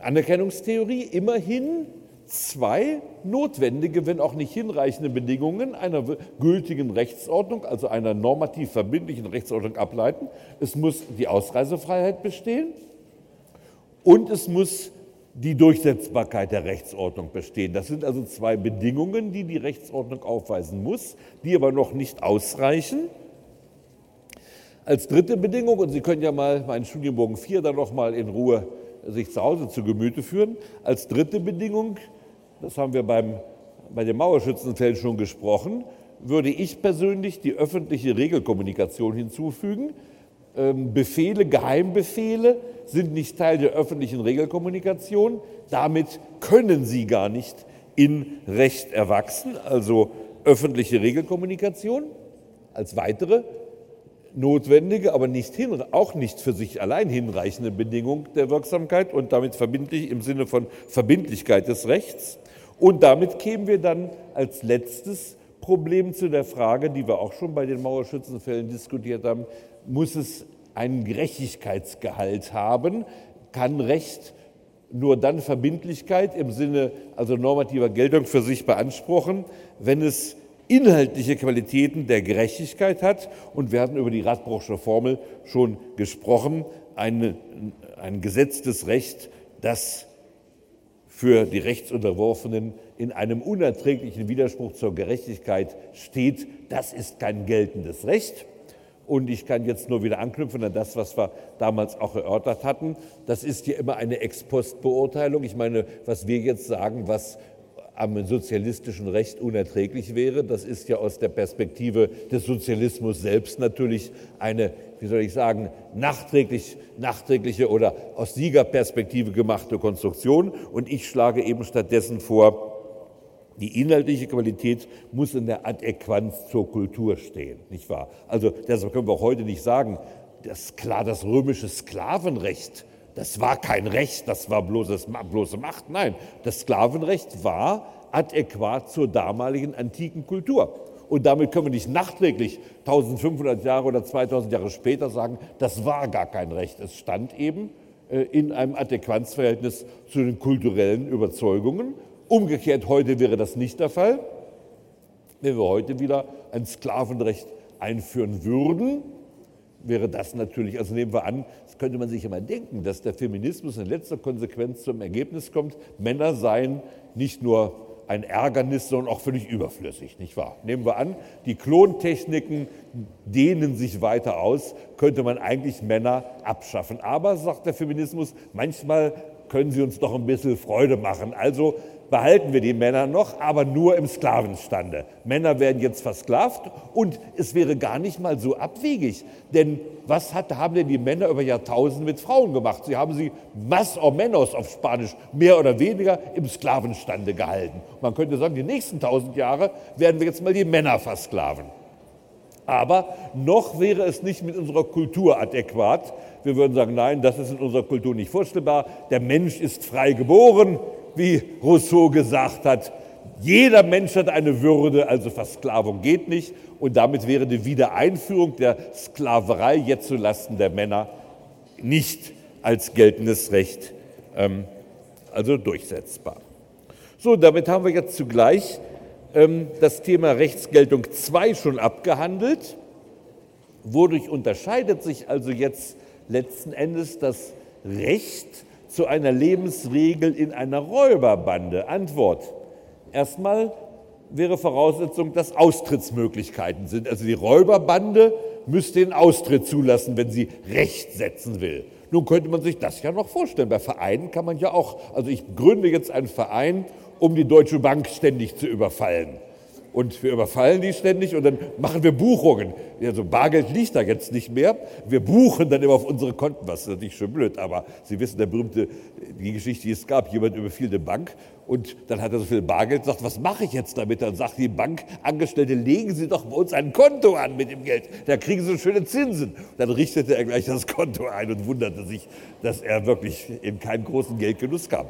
Anerkennungstheorie immerhin zwei notwendige, wenn auch nicht hinreichende Bedingungen einer gültigen Rechtsordnung, also einer normativ verbindlichen Rechtsordnung ableiten. Es muss die Ausreisefreiheit bestehen und es muss die Durchsetzbarkeit der Rechtsordnung bestehen. Das sind also zwei Bedingungen, die die Rechtsordnung aufweisen muss, die aber noch nicht ausreichen. Als dritte Bedingung, und Sie können ja mal meinen Studienbogen 4 dann noch mal in Ruhe sich zu Hause zu Gemüte führen, als dritte Bedingung, das haben wir beim, bei den Mauerschützenfällen schon gesprochen, würde ich persönlich die öffentliche Regelkommunikation hinzufügen. Ähm, Befehle, Geheimbefehle sind nicht Teil der öffentlichen Regelkommunikation. Damit können sie gar nicht in Recht erwachsen, also öffentliche Regelkommunikation als weitere notwendige, aber nicht hin, auch nicht für sich allein hinreichende Bedingung der Wirksamkeit und damit verbindlich im Sinne von Verbindlichkeit des Rechts. Und damit kämen wir dann als letztes Problem zu der Frage, die wir auch schon bei den Mauerschützenfällen diskutiert haben, muss es einen Gerechtigkeitsgehalt haben? Kann Recht nur dann Verbindlichkeit im Sinne also normativer Geltung für sich beanspruchen, wenn es inhaltliche Qualitäten der Gerechtigkeit hat. Und wir hatten über die Radbruchsche Formel schon gesprochen, ein, ein gesetztes Recht, das für die Rechtsunterworfenen in einem unerträglichen Widerspruch zur Gerechtigkeit steht, das ist kein geltendes Recht. Und ich kann jetzt nur wieder anknüpfen an das, was wir damals auch erörtert hatten. Das ist ja immer eine Ex-Post-Beurteilung. Ich meine, was wir jetzt sagen, was am sozialistischen Recht unerträglich wäre. Das ist ja aus der Perspektive des Sozialismus selbst natürlich eine, wie soll ich sagen, nachträglich, nachträgliche oder aus Siegerperspektive gemachte Konstruktion. Und ich schlage eben stattdessen vor, die inhaltliche Qualität muss in der Adäquanz zur Kultur stehen, nicht wahr? Also deshalb können wir auch heute nicht sagen, dass klar das römische Sklavenrecht das war kein Recht, das war bloßes, bloße Macht. Nein, das Sklavenrecht war adäquat zur damaligen antiken Kultur. Und damit können wir nicht nachträglich 1500 Jahre oder 2000 Jahre später sagen, das war gar kein Recht. Es stand eben äh, in einem Adäquanzverhältnis zu den kulturellen Überzeugungen. Umgekehrt heute wäre das nicht der Fall. Wenn wir heute wieder ein Sklavenrecht einführen würden, wäre das natürlich, also nehmen wir an, das könnte man sich immer denken, dass der Feminismus in letzter Konsequenz zum Ergebnis kommt, Männer seien nicht nur ein Ärgernis, sondern auch völlig überflüssig, nicht wahr? Nehmen wir an, die Klontechniken dehnen sich weiter aus, könnte man eigentlich Männer abschaffen. Aber, sagt der Feminismus, manchmal können sie uns doch ein bisschen Freude machen. Also behalten wir die Männer noch, aber nur im Sklavenstande. Männer werden jetzt versklavt und es wäre gar nicht mal so abwegig. Denn was hat, haben denn die Männer über Jahrtausende mit Frauen gemacht? Sie haben sie mas o menos auf Spanisch mehr oder weniger im Sklavenstande gehalten. Man könnte sagen, die nächsten tausend Jahre werden wir jetzt mal die Männer versklaven. Aber noch wäre es nicht mit unserer Kultur adäquat. Wir würden sagen, nein, das ist in unserer Kultur nicht vorstellbar. Der Mensch ist frei geboren, wie Rousseau gesagt hat, jeder Mensch hat eine Würde, also Versklavung geht nicht. Und damit wäre die Wiedereinführung der Sklaverei jetzt zulasten der Männer nicht als geltendes Recht ähm, also durchsetzbar. So, damit haben wir jetzt zugleich ähm, das Thema Rechtsgeltung 2 schon abgehandelt. Wodurch unterscheidet sich also jetzt letzten Endes das Recht zu einer Lebensregel in einer Räuberbande? Antwort. Erstmal wäre Voraussetzung, dass Austrittsmöglichkeiten sind. Also die Räuberbande müsste den Austritt zulassen, wenn sie Recht setzen will. Nun könnte man sich das ja noch vorstellen. Bei Vereinen kann man ja auch, also ich gründe jetzt einen Verein, um die Deutsche Bank ständig zu überfallen und wir überfallen die ständig und dann machen wir Buchungen. Also Bargeld liegt da jetzt nicht mehr. Wir buchen dann immer auf unsere Konten, was natürlich schon blöd, aber Sie wissen, der berühmte, die Geschichte, die es gab, jemand überfiel eine Bank und dann hat er so viel Bargeld, sagt, was mache ich jetzt damit? Dann sagt die Bankangestellte, legen Sie doch bei uns ein Konto an mit dem Geld, da kriegen Sie schöne Zinsen. Dann richtete er gleich das Konto ein und wunderte sich, dass er wirklich in keinen großen Geldgenuss kam.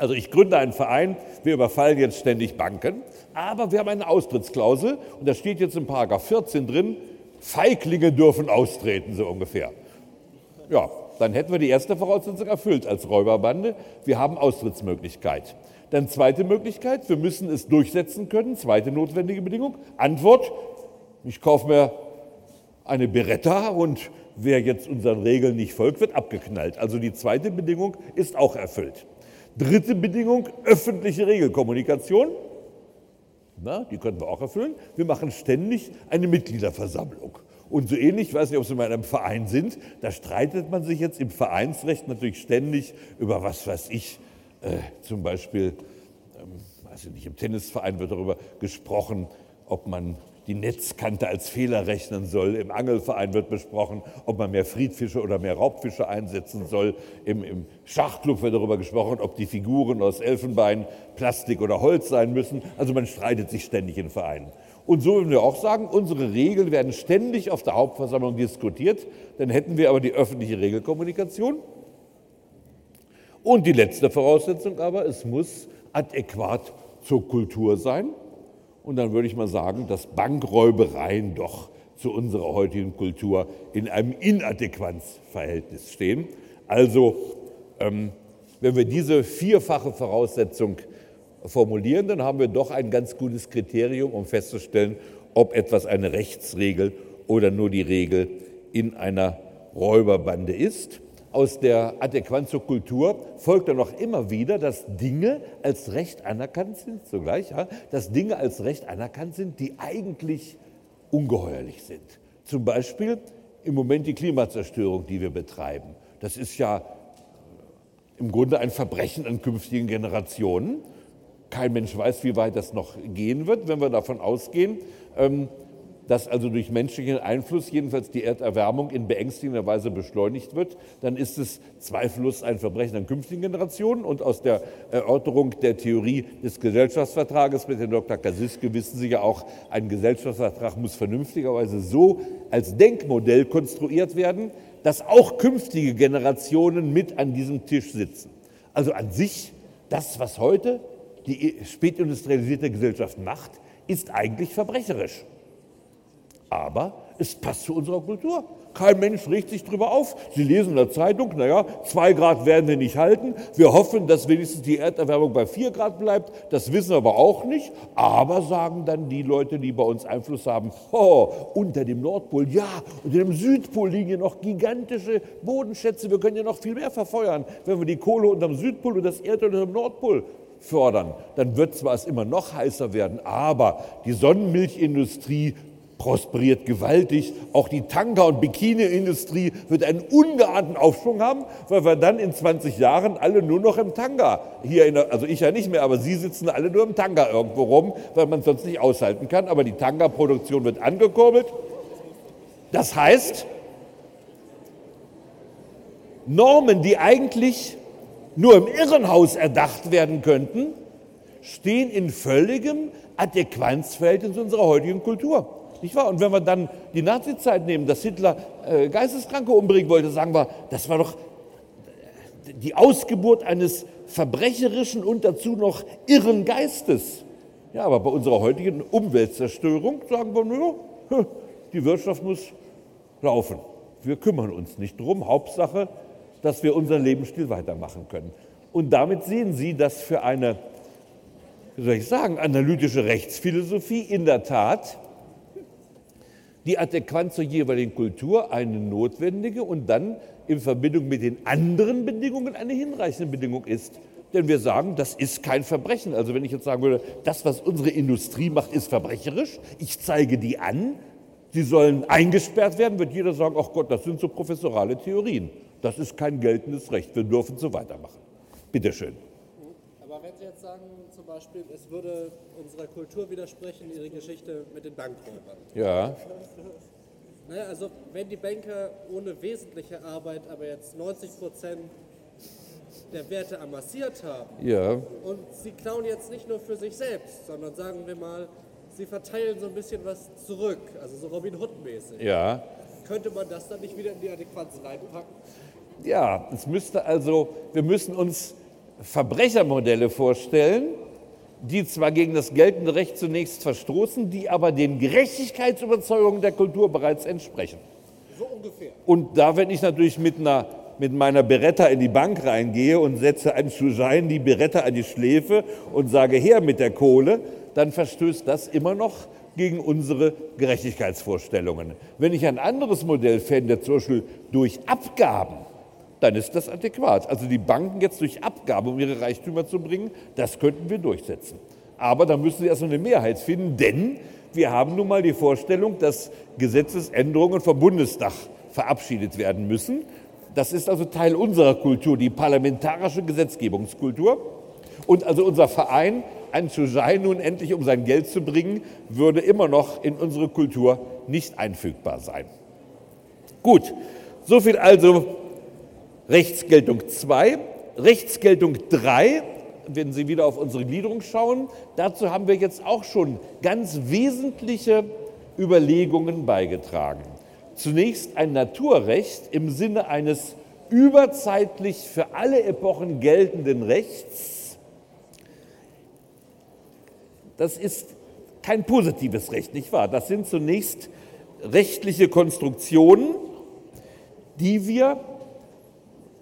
Also ich gründe einen Verein, wir überfallen jetzt ständig Banken, aber wir haben eine Austrittsklausel und da steht jetzt in Paragraph 14 drin, Feiglinge dürfen austreten, so ungefähr. Ja, dann hätten wir die erste Voraussetzung erfüllt als Räuberbande. Wir haben Austrittsmöglichkeit. Dann zweite Möglichkeit, wir müssen es durchsetzen können. Zweite notwendige Bedingung. Antwort, ich kaufe mir eine Beretta und wer jetzt unseren Regeln nicht folgt, wird abgeknallt. Also die zweite Bedingung ist auch erfüllt. Dritte Bedingung, öffentliche Regelkommunikation. Na, die könnten wir auch erfüllen. Wir machen ständig eine Mitgliederversammlung. Und so ähnlich, ich weiß nicht, ob Sie mal in einem Verein sind, da streitet man sich jetzt im Vereinsrecht natürlich ständig über was weiß ich, äh, zum Beispiel, ähm, weiß ich nicht, im Tennisverein wird darüber gesprochen, ob man die Netzkante als Fehler rechnen soll. Im Angelverein wird besprochen, ob man mehr Friedfische oder mehr Raubfische einsetzen soll. Im, Im, Schachclub wird darüber gesprochen, ob die Figuren aus Elfenbein, Plastik oder Holz sein müssen. Also man streitet sich ständig in Vereinen. Und so würden wir auch sagen, unsere Regeln werden ständig auf der Hauptversammlung diskutiert. Dann hätten wir aber die öffentliche Regelkommunikation. Und die letzte Voraussetzung aber, es muss adäquat zur Kultur sein. Und dann würde ich mal sagen, dass Bankräubereien doch zu unserer heutigen Kultur in einem Inadäquanzverhältnis stehen. Also, ähm, wenn wir diese vierfache Voraussetzung formulieren, dann haben wir doch ein ganz gutes Kriterium, um festzustellen, ob etwas eine Rechtsregel oder nur die Regel in einer Räuberbande ist. Aus der Adäquanz zur Kultur folgt dann noch immer wieder, dass Dinge als Recht anerkannt sind, zugleich, ja, dass Dinge als Recht anerkannt sind, die eigentlich ungeheuerlich sind. Zum Beispiel im Moment die Klimazerstörung, die wir betreiben. Das ist ja im Grunde ein Verbrechen an künftigen Generationen. Kein Mensch weiß, wie weit das noch gehen wird, wenn wir davon ausgehen, ähm, dass also durch menschlichen Einfluss jedenfalls die Erderwärmung in beängstigender Weise beschleunigt wird, dann ist es zweifellos ein Verbrechen an künftigen Generationen. Und aus der Erörterung der Theorie des Gesellschaftsvertrages mit Herrn Dr. Kasiske wissen Sie ja auch, ein Gesellschaftsvertrag muss vernünftigerweise so als Denkmodell konstruiert werden, dass auch künftige Generationen mit an diesem Tisch sitzen. Also an sich das, was heute die spätindustrialisierte Gesellschaft macht, ist eigentlich verbrecherisch. Aber es passt zu unserer Kultur. Kein Mensch regt sich darüber auf. Sie lesen in der Zeitung, naja, zwei Grad werden wir nicht halten. Wir hoffen, dass wenigstens die Erderwärmung bei vier Grad bleibt. Das wissen wir aber auch nicht. Aber sagen dann die Leute, die bei uns Einfluss haben, oh, unter dem Nordpol, ja, unter dem Südpol liegen ja noch gigantische Bodenschätze. Wir können ja noch viel mehr verfeuern, wenn wir die Kohle unterm Südpol und das Erdöl unter dem Nordpol fördern. Dann wird zwar es immer noch heißer werden, aber die Sonnenmilchindustrie prosperiert gewaltig. Auch die Tanga- und Bikini-Industrie wird einen ungeahnten Aufschwung haben, weil wir dann in 20 Jahren alle nur noch im Tanga, hier der, also ich ja nicht mehr, aber Sie sitzen alle nur im Tanga irgendwo rum, weil man es sonst nicht aushalten kann. Aber die Tanga-Produktion wird angekurbelt. Das heißt, Normen, die eigentlich nur im Irrenhaus erdacht werden könnten, stehen in völligem Adäquanzverhältnis unserer heutigen Kultur. Nicht wahr? Und wenn wir dann die Nazizeit nehmen, dass Hitler äh, Geisteskranke umbringen wollte, sagen wir, das war doch die Ausgeburt eines verbrecherischen und dazu noch irren Geistes. Ja, aber bei unserer heutigen Umweltzerstörung sagen wir nur, die Wirtschaft muss laufen. Wir kümmern uns nicht drum. Hauptsache, dass wir unseren Lebensstil weitermachen können. Und damit sehen Sie, dass für eine, wie soll ich sagen, analytische Rechtsphilosophie in der Tat die adäquat zur jeweiligen Kultur eine notwendige und dann in Verbindung mit den anderen Bedingungen eine hinreichende Bedingung ist. Denn wir sagen, das ist kein Verbrechen. Also wenn ich jetzt sagen würde, das, was unsere Industrie macht, ist verbrecherisch, ich zeige die an, sie sollen eingesperrt werden, wird jeder sagen, ach Gott, das sind so professorale Theorien. Das ist kein geltendes Recht, wir dürfen so weitermachen. Bitte schön. Aber wenn Sie jetzt sagen, Beispiel, es würde unserer Kultur widersprechen, Ihre Geschichte mit den Bankräubern. Ja. Naja, also wenn die Banker ohne wesentliche Arbeit aber jetzt 90 Prozent der Werte amassiert haben ja. und sie klauen jetzt nicht nur für sich selbst, sondern sagen wir mal, sie verteilen so ein bisschen was zurück, also so Robin Hood-mäßig. Ja. Könnte man das dann nicht wieder in die Adäquanz reinpacken? Ja, es müsste also, wir müssen uns Verbrechermodelle vorstellen, die zwar gegen das geltende Recht zunächst verstoßen, die aber den Gerechtigkeitsüberzeugungen der Kultur bereits entsprechen. So ungefähr. Und da, wenn ich natürlich mit, einer, mit meiner Beretta in die Bank reingehe und setze einen Schuschein die Beretta an die Schläfe und sage her mit der Kohle, dann verstößt das immer noch gegen unsere Gerechtigkeitsvorstellungen. Wenn ich ein anderes Modell fände, zum Beispiel durch Abgaben, dann ist das adäquat. Also die Banken jetzt durch Abgabe, um ihre Reichtümer zu bringen, das könnten wir durchsetzen. Aber da müssen sie erst eine Mehrheit finden, denn wir haben nun mal die Vorstellung, dass Gesetzesänderungen vom Bundestag verabschiedet werden müssen. Das ist also Teil unserer Kultur, die parlamentarische Gesetzgebungskultur. Und also unser Verein, ein Chujai nun endlich um sein Geld zu bringen, würde immer noch in unsere Kultur nicht einfügbar sein. Gut, soviel also Rechtsgeltung 2. Rechtsgeltung 3, wenn Sie wieder auf unsere Gliederung schauen, dazu haben wir jetzt auch schon ganz wesentliche Überlegungen beigetragen. Zunächst ein Naturrecht im Sinne eines überzeitlich für alle Epochen geltenden Rechts. Das ist kein positives Recht, nicht wahr? Das sind zunächst rechtliche Konstruktionen, die wir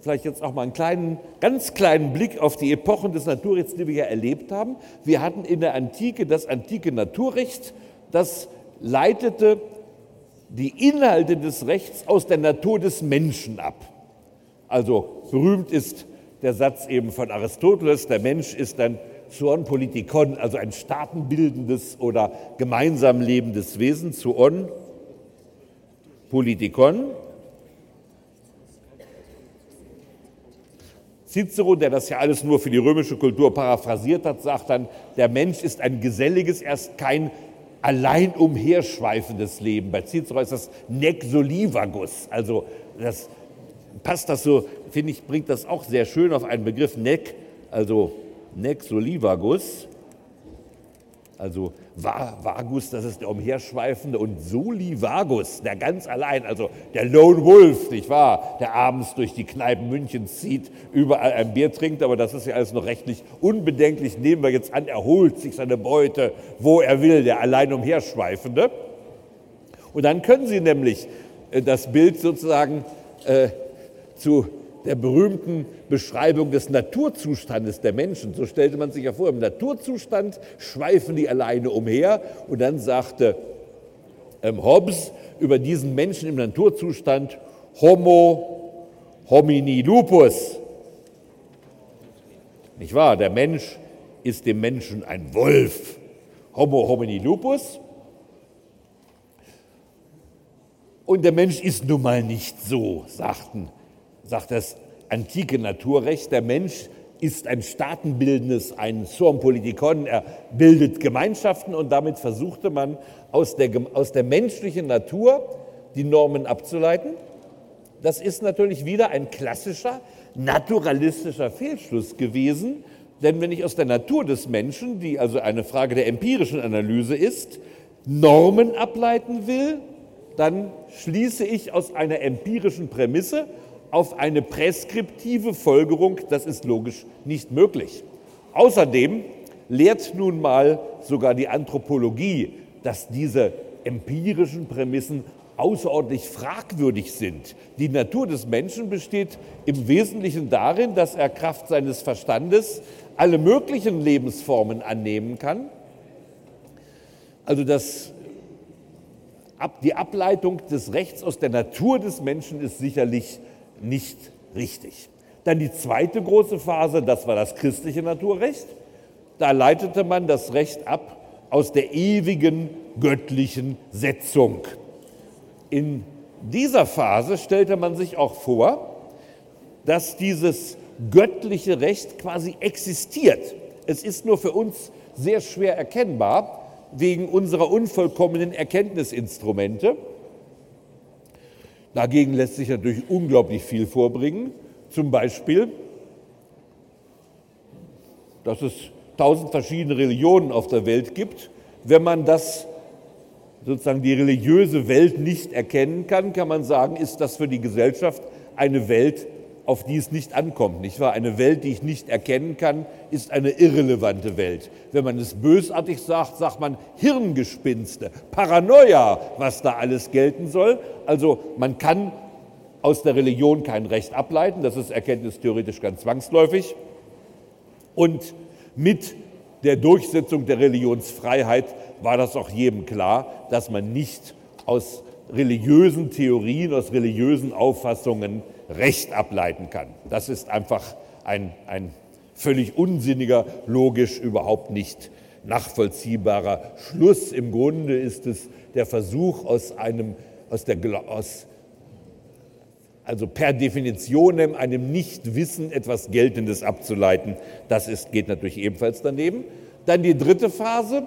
vielleicht jetzt auch mal einen kleinen, ganz kleinen Blick auf die Epochen des Naturrechts, die wir ja erlebt haben. Wir hatten in der Antike das antike Naturrecht, das leitete die Inhalte des Rechts aus der Natur des Menschen ab. Also berühmt ist der Satz eben von Aristoteles, der Mensch ist ein Zoon Politikon, also ein staatenbildendes oder gemeinsam lebendes Wesen, Zoon Politikon. Cicero, der das ja alles nur für die römische Kultur paraphrasiert hat, sagt dann, der Mensch ist ein geselliges, erst kein allein umherschweifendes Leben. Bei Cicero ist das nec solivagus, also das passt das so, finde ich, bringt das auch sehr schön auf einen Begriff. Nec, also nec solivagus, also Vagus, das ist der Umherschweifende, und Soli Vagus, der ganz allein, also der Lone Wolf, nicht wahr, der abends durch die Kneipen Münchens zieht, überall ein Bier trinkt, aber das ist ja alles noch rechtlich unbedenklich. Nehmen wir jetzt an, er holt sich seine Beute, wo er will, der allein Umherschweifende. Und dann können Sie nämlich äh, das Bild sozusagen äh, zu der berühmten Beschreibung des Naturzustandes der Menschen. So stellte man sich ja vor, im Naturzustand schweifen die alleine umher. Und dann sagte ähm, Hobbes über diesen Menschen im Naturzustand Homo homini lupus. Nicht wahr? Der Mensch ist dem Menschen ein Wolf. Homo homini lupus. Und der Mensch ist nun mal nicht so, sagten sagt das antike Naturrecht, der Mensch ist ein staatenbildendes, ein Suum Politikon, er bildet Gemeinschaften und damit versuchte man aus der, aus der menschlichen Natur die Normen abzuleiten. Das ist natürlich wieder ein klassischer naturalistischer Fehlschluss gewesen, denn wenn ich aus der Natur des Menschen, die also eine Frage der empirischen Analyse ist, Normen ableiten will, dann schließe ich aus einer empirischen Prämisse auf eine präskriptive Folgerung, das ist logisch nicht möglich. Außerdem lehrt nun mal sogar die Anthropologie, dass diese empirischen Prämissen außerordentlich fragwürdig sind. Die Natur des Menschen besteht im Wesentlichen darin, dass er Kraft seines Verstandes alle möglichen Lebensformen annehmen kann. Also das, die Ableitung des Rechts aus der Natur des Menschen ist sicherlich nicht richtig. Dann die zweite große Phase, das war das christliche Naturrecht. Da leitete man das Recht ab aus der ewigen göttlichen Setzung. In dieser Phase stellte man sich auch vor, dass dieses göttliche Recht quasi existiert. Es ist nur für uns sehr schwer erkennbar wegen unserer unvollkommenen Erkenntnisinstrumente. Dagegen lässt sich natürlich unglaublich viel vorbringen. Zum Beispiel, dass es tausend verschiedene Religionen auf der Welt gibt. Wenn man das sozusagen die religiöse Welt nicht erkennen kann, kann man sagen, ist das für die Gesellschaft eine Welt auf die es nicht ankommt, nicht wahr? Eine Welt, die ich nicht erkennen kann, ist eine irrelevante Welt. Wenn man es bösartig sagt, sagt man Hirngespinste, Paranoia, was da alles gelten soll. Also man kann aus der Religion kein Recht ableiten, das ist erkenntnistheoretisch ganz zwangsläufig. Und mit der Durchsetzung der Religionsfreiheit war das auch jedem klar, dass man nicht aus religiösen Theorien, aus religiösen Auffassungen Recht ableiten kann. Das ist einfach ein, ein völlig unsinniger, logisch überhaupt nicht nachvollziehbarer Schluss. Im Grunde ist es der Versuch, aus einem, aus der, aus, also per Definition einem Nichtwissen etwas Geltendes abzuleiten. Das ist, geht natürlich ebenfalls daneben. Dann die dritte Phase,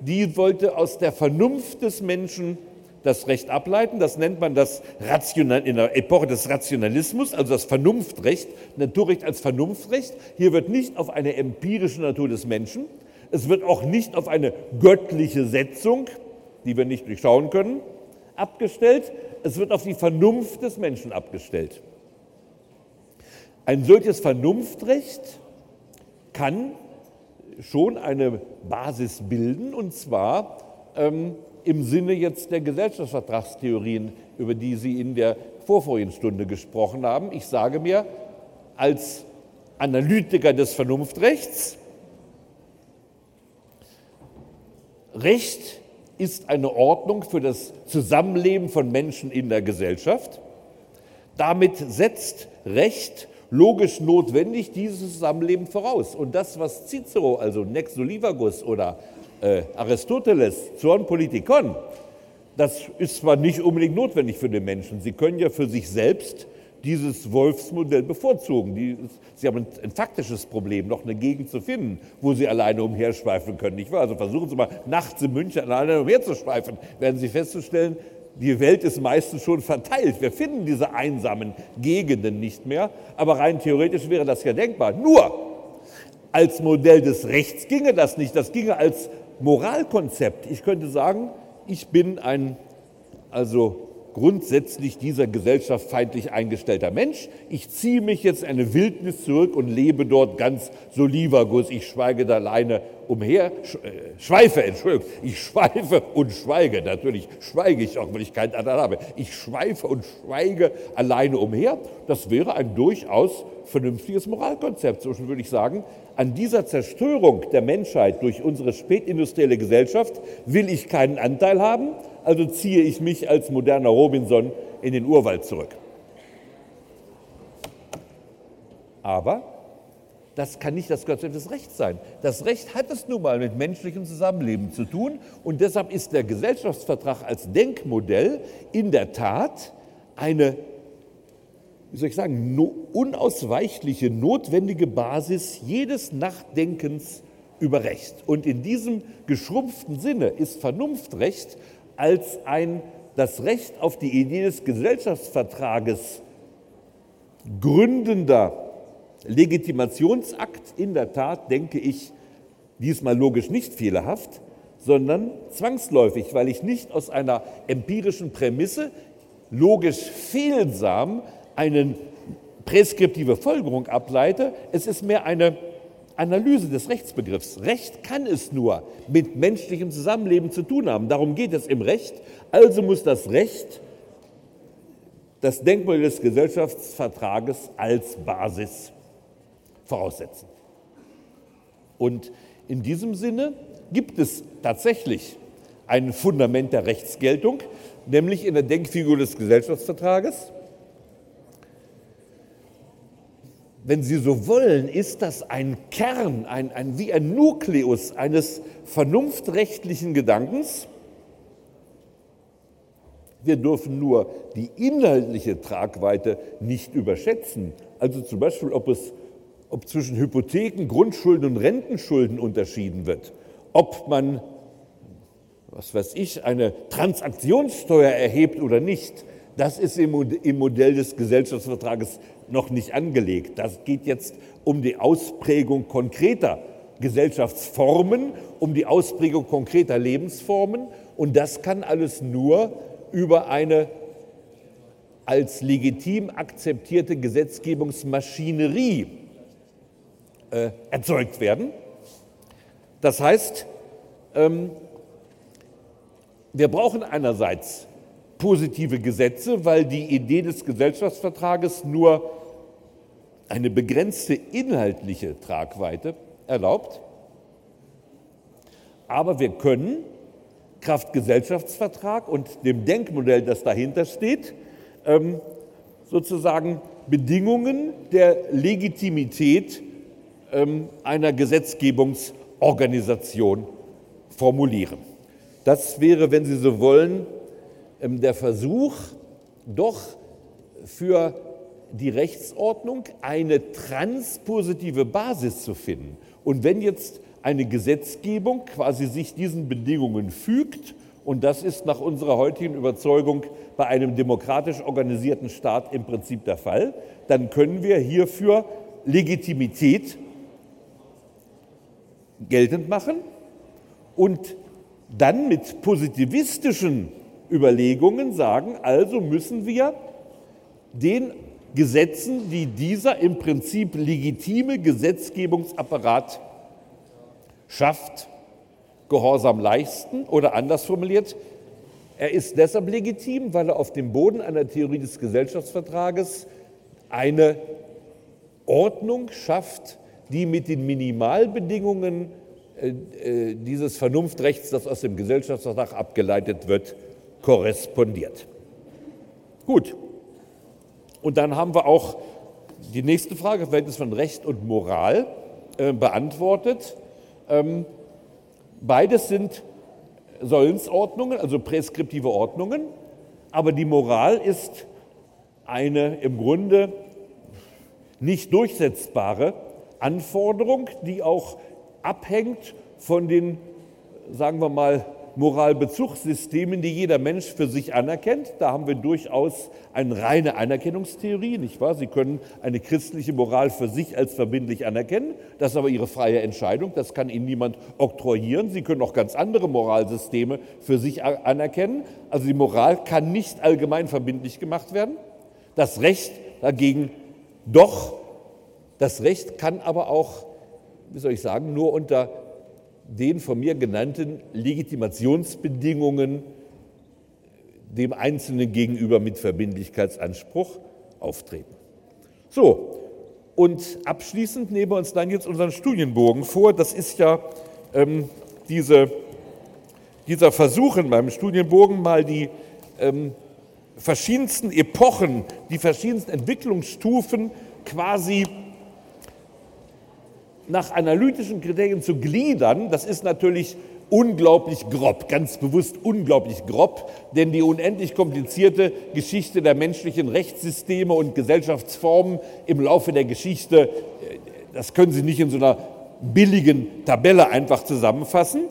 die wollte aus der Vernunft des Menschen das Recht ableiten. Das nennt man das Rational, in der Epoche des Rationalismus, also das Vernunftrecht, Naturrecht als Vernunftrecht. Hier wird nicht auf eine empirische Natur des Menschen, es wird auch nicht auf eine göttliche Setzung, die wir nicht durchschauen können, abgestellt, es wird auf die Vernunft des Menschen abgestellt. Ein solches Vernunftrecht kann schon eine Basis bilden, und zwar ähm, im Sinne jetzt der Gesellschaftsvertragstheorien, über die Sie in der vorvorigen Stunde gesprochen haben. Ich sage mir als Analytiker des Vernunftrechts, Recht ist eine Ordnung für das Zusammenleben von Menschen in der Gesellschaft. Damit setzt Recht logisch notwendig dieses Zusammenleben voraus. Und das, was Cicero, also Nex Solivagus oder äh, Aristoteles, Zorn Politikon, das ist zwar nicht unbedingt notwendig für den Menschen. Sie können ja für sich selbst dieses Wolfsmodell bevorzugen. Die, sie haben ein, ein, faktisches Problem, noch eine Gegend zu finden, wo Sie alleine umherschweifen können. Nicht wahr? Also versuchen Sie mal nachts in München alleine umherzuschweifen, werden Sie festzustellen, die Welt ist meistens schon verteilt. Wir finden diese einsamen Gegenden nicht mehr. Aber rein theoretisch wäre das ja denkbar. Nur als Modell des Rechts ginge das nicht. Das ginge als Moralkonzept. Ich könnte sagen, ich bin ein also grundsätzlich dieser Gesellschaft feindlich eingestellter Mensch. Ich ziehe mich jetzt in eine Wildnis zurück und lebe dort ganz solivagus. Ich schweige da alleine umher, äh, schweife, Entschuldigung, ich schweife und schweige. Natürlich schweige ich auch, wenn ich keinen anderen habe. Ich schweife und schweige alleine umher. Das wäre ein durchaus vernünftiges Moralkonzept. So würde ich sagen, an dieser Zerstörung der Menschheit durch unsere spätindustrielle Gesellschaft will ich keinen Anteil haben also ziehe ich mich als moderner Robinson in den Urwald zurück. Aber das kann nicht das Konzept des Rechts sein. Das Recht hat es nun mal mit menschlichem Zusammenleben zu tun und deshalb ist der Gesellschaftsvertrag als Denkmodell in der Tat eine, wie soll ich sagen, unausweichliche, notwendige Basis jedes Nachdenkens über Recht. Und in diesem geschrumpften Sinne ist Vernunftrecht als ein das Recht auf die Idee des Gesellschaftsvertrages gründender Legitimationsakt in der Tat, denke ich, diesmal logisch nicht fehlerhaft, sondern zwangsläufig, weil ich nicht aus einer empirischen Prämisse logisch fehlsam eine präskriptive Folgerung ableite. Es ist mehr eine Analyse des Rechtsbegriffs. Recht kann es nur mit menschlichem Zusammenleben zu tun haben. Darum geht es im Recht. Also muss das Recht das Denkmal des Gesellschaftsvertrages als Basis voraussetzen. Und in diesem Sinne gibt es tatsächlich ein Fundament der Rechtsgeltung, nämlich in der Denkfigur des Gesellschaftsvertrages. Wenn Sie so wollen, ist das ein Kern, ein, ein, wie ein Nukleus eines vernunftrechtlichen Gedankens. Wir dürfen nur die inhaltliche Tragweite nicht überschätzen. Also zum Beispiel, ob, es, ob zwischen Hypotheken, Grundschulden und Rentenschulden unterschieden wird, ob man, was weiß ich, eine Transaktionssteuer erhebt oder nicht. Das ist im Modell des Gesellschaftsvertrages noch nicht angelegt. Das geht jetzt um die Ausprägung konkreter Gesellschaftsformen, um die Ausprägung konkreter Lebensformen. Und das kann alles nur über eine als legitim akzeptierte Gesetzgebungsmaschinerie äh, erzeugt werden. Das heißt, ähm, wir brauchen einerseits positive Gesetze, weil die Idee des Gesellschaftsvertrages nur eine begrenzte inhaltliche Tragweite erlaubt. Aber wir können Kraft Gesellschaftsvertrag und dem Denkmodell, das dahinter steht, ähm, sozusagen Bedingungen der Legitimität ähm, einer Gesetzgebungsorganisation formulieren. Das wäre, wenn Sie so wollen, ähm, der Versuch, doch für die Rechtsordnung eine transpositive Basis zu finden. Und wenn jetzt eine Gesetzgebung quasi sich diesen Bedingungen fügt, und das ist nach unserer heutigen Überzeugung bei einem demokratisch organisierten Staat im Prinzip der Fall, dann können wir hierfür Legitimität geltend machen und dann mit positivistischen Überlegungen sagen, also müssen wir den Gesetzen, die dieser im Prinzip legitime Gesetzgebungsapparat schafft, Gehorsam leisten oder anders formuliert, er ist deshalb legitim, weil er auf dem Boden einer Theorie des Gesellschaftsvertrages eine Ordnung schafft, die mit den Minimalbedingungen äh, äh, dieses Vernunftrechts, das aus dem Gesellschaftsvertrag abgeleitet wird, korrespondiert. Gut. Und dann haben wir auch die nächste Frage, Verhältnis von Recht und Moral, äh, beantwortet. Ähm, beides sind Sollensordnungen, also präskriptive Ordnungen, aber die Moral ist eine im Grunde nicht durchsetzbare Anforderung, die auch abhängt von den, sagen wir mal, Moralbezugssystemen, die jeder Mensch für sich anerkennt. Da haben wir durchaus eine reine Anerkennungstheorie, nicht wahr? Sie können eine christliche Moral für sich als verbindlich anerkennen. Das ist aber Ihre freie Entscheidung. Das kann Ihnen niemand oktroyieren. Sie können auch ganz andere Moralsysteme für sich anerkennen. Also die Moral kann nicht allgemein verbindlich gemacht werden. Das Recht dagegen doch. Das Recht kann aber auch, wie soll ich sagen, nur unter den von mir genannten Legitimationsbedingungen dem Einzelnen gegenüber mit Verbindlichkeitsanspruch auftreten. So, und abschließend nehmen wir uns dann jetzt unseren Studienbogen vor. Das ist ja ähm, diese, dieser Versuch in meinem Studienbogen, mal die ähm, verschiedensten Epochen, die verschiedensten Entwicklungsstufen quasi nach analytischen Kriterien zu gliedern, das ist natürlich unglaublich grob, ganz bewusst unglaublich grob, denn die unendlich komplizierte Geschichte der menschlichen Rechtssysteme und Gesellschaftsformen im Laufe der Geschichte, äh, das können Sie nicht in so einer billigen Tabelle einfach zusammenfassen.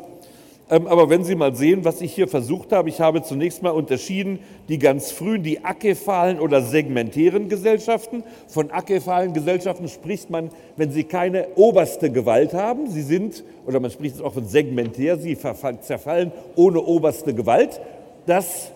Ähm, aber wenn Sie mal sehen, was ich hier versucht habe, ich habe zunächst mal unterschieden die ganz frühen, die akephalen oder segmentären Gesellschaften. Von akephalen Gesellschaften spricht man, wenn sie keine oberste Gewalt haben. Sie sind, oder man spricht auch von segmentär, sie zerfallen ohne oberste Gewalt. Das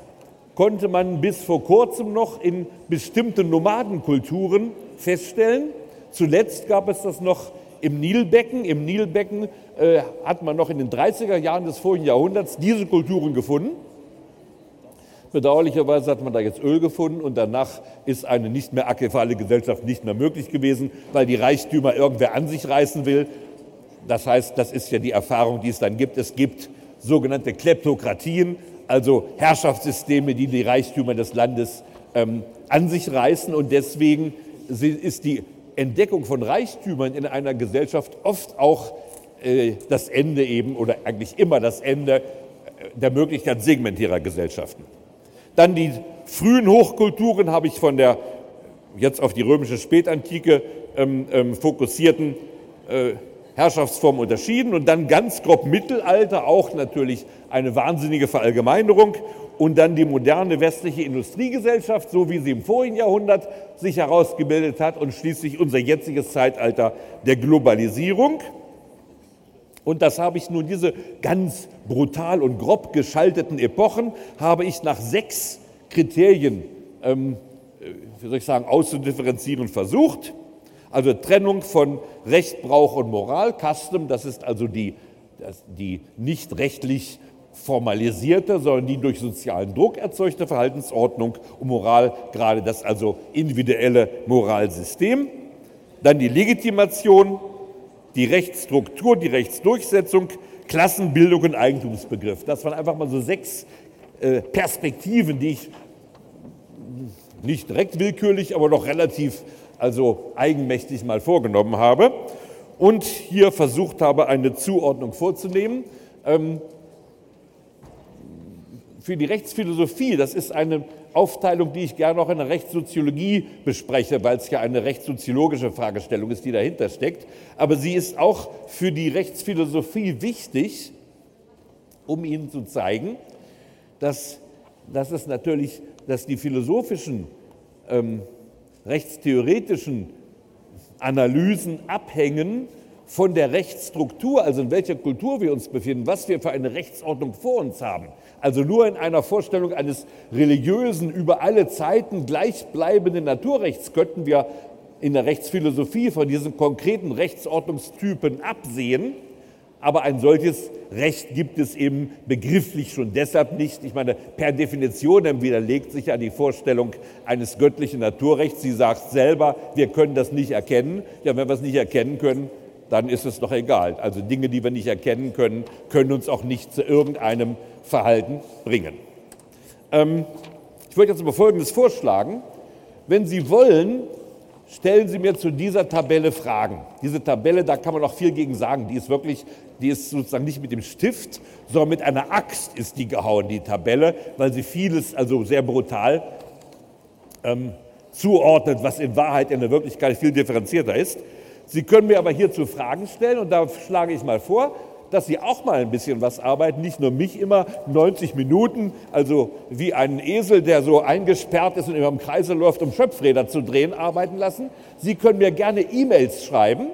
konnte man bis vor kurzem noch in bestimmten Nomadenkulturen feststellen. Zuletzt gab es das noch im Nilbecken. Im Nilbecken äh, hat man noch in den 30er Jahren des vorigen Jahrhunderts diese Kulturen gefunden. Bedauerlicherweise hat man da jetzt Öl gefunden und danach ist eine nicht mehr akephale Gesellschaft nicht mehr möglich gewesen, weil die Reichtümer irgendwer an sich reißen will. Das heißt, das ist ja die Erfahrung, die es dann gibt. Es gibt sogenannte Kleptokratien, also Herrschaftssysteme, die die Reichtümer des Landes ähm, an sich reißen und deswegen ist die Entdeckung von Reichtümern in einer Gesellschaft oft auch äh, das Ende eben oder eigentlich immer das Ende äh, der Möglichkeit segmentärer Gesellschaften. Dann die frühen Hochkulturen habe ich von der jetzt auf die römische Spätantike ähm, ähm, fokussierten äh, Herrschaftsform unterschieden und dann ganz grob Mittelalter, auch natürlich eine wahnsinnige Verallgemeinerung und dann die moderne westliche Industriegesellschaft, so wie sie im vorigen Jahrhundert sich herausgebildet hat und schließlich unser jetziges Zeitalter der Globalisierung. Und das habe ich nun, diese ganz brutal und grob geschalteten Epochen, habe ich nach sechs Kriterien ähm, wie soll ich sagen, auszudifferenzieren versucht. Also Trennung von Recht, Brauch und Moral, Custom, das ist also die, die nicht rechtlich formalisierte, sondern die durch sozialen Druck erzeugte Verhaltensordnung und Moral, gerade das also individuelle Moralsystem. Dann die Legitimation, die Rechtsstruktur, die Rechtsdurchsetzung, Klassenbildung und Eigentumsbegriff. Das waren einfach mal so sechs äh, Perspektiven, die ich nicht direkt willkürlich, aber doch relativ also eigenmächtig mal vorgenommen habe und hier versucht habe, eine Zuordnung vorzunehmen. Für die Rechtsphilosophie, das ist eine Aufteilung, die ich gerne auch in der Rechtssoziologie bespreche, weil es ja eine rechtssoziologische Fragestellung ist, die dahinter steckt. Aber sie ist auch für die Rechtsphilosophie wichtig, um Ihnen zu zeigen, dass, dass es natürlich, dass die philosophischen, ähm, rechtstheoretischen Analysen abhängen von der Rechtsstruktur, also in welcher Kultur wir uns befinden, was wir für eine Rechtsordnung vor uns haben. Also nur in einer Vorstellung eines religiösen, über alle Zeiten gleichbleibenden Naturrechts könnten wir in der Rechtsphilosophie von diesen konkreten Rechtsordnungstypen absehen. Aber ein solches Recht gibt es eben begrifflich schon deshalb nicht. Ich meine, per Definition widerlegt sich ja die Vorstellung eines göttlichen Naturrechts. Sie sagt selber, wir können das nicht erkennen. Ja, wenn wir es nicht erkennen können, dann ist es doch egal. Also Dinge, die wir nicht erkennen können, können uns auch nicht zu irgendeinem Verhalten bringen. Ähm, ich würde jetzt aber Folgendes vorschlagen. Wenn Sie wollen, stellen Sie mir zu dieser Tabelle Fragen. Diese Tabelle, da kann man auch viel gegen sagen. Die ist wirklich, die ist sozusagen nicht mit dem Stift, sondern mit einer Axt ist die gehauen, die Tabelle, weil sie vieles, also sehr brutal, ähm, zuordnet, was in Wahrheit in der Wirklichkeit viel differenzierter ist. Sie können mir aber hierzu Fragen stellen und da schlage ich mal vor, dass Sie auch mal ein bisschen was arbeiten, nicht nur mich immer 90 Minuten, also wie einen Esel, der so eingesperrt ist und immer im Kreise läuft, um Schöpfräder zu drehen, arbeiten lassen. Sie können mir gerne E-Mails schreiben.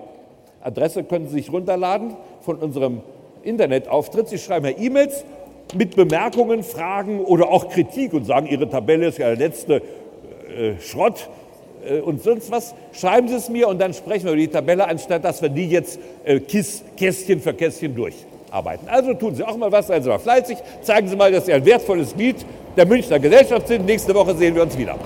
Adresse können Sie sich runterladen von unserem Internetauftritt. Sie schreiben mir E-Mails mit Bemerkungen, Fragen oder auch Kritik und sagen, Ihre Tabelle ist ja der letzte äh, Schrott und sonst was, schreiben Sie es mir und dann sprechen wir über die Tabelle, anstatt dass wir die jetzt äh, Kästchen für Kästchen durcharbeiten. Also tun Sie auch mal was, seien Sie mal fleißig, zeigen Sie mal, dass Sie ein wertvolles Glied der Münchner Gesellschaft sind. Nächste Woche sehen wir uns wieder.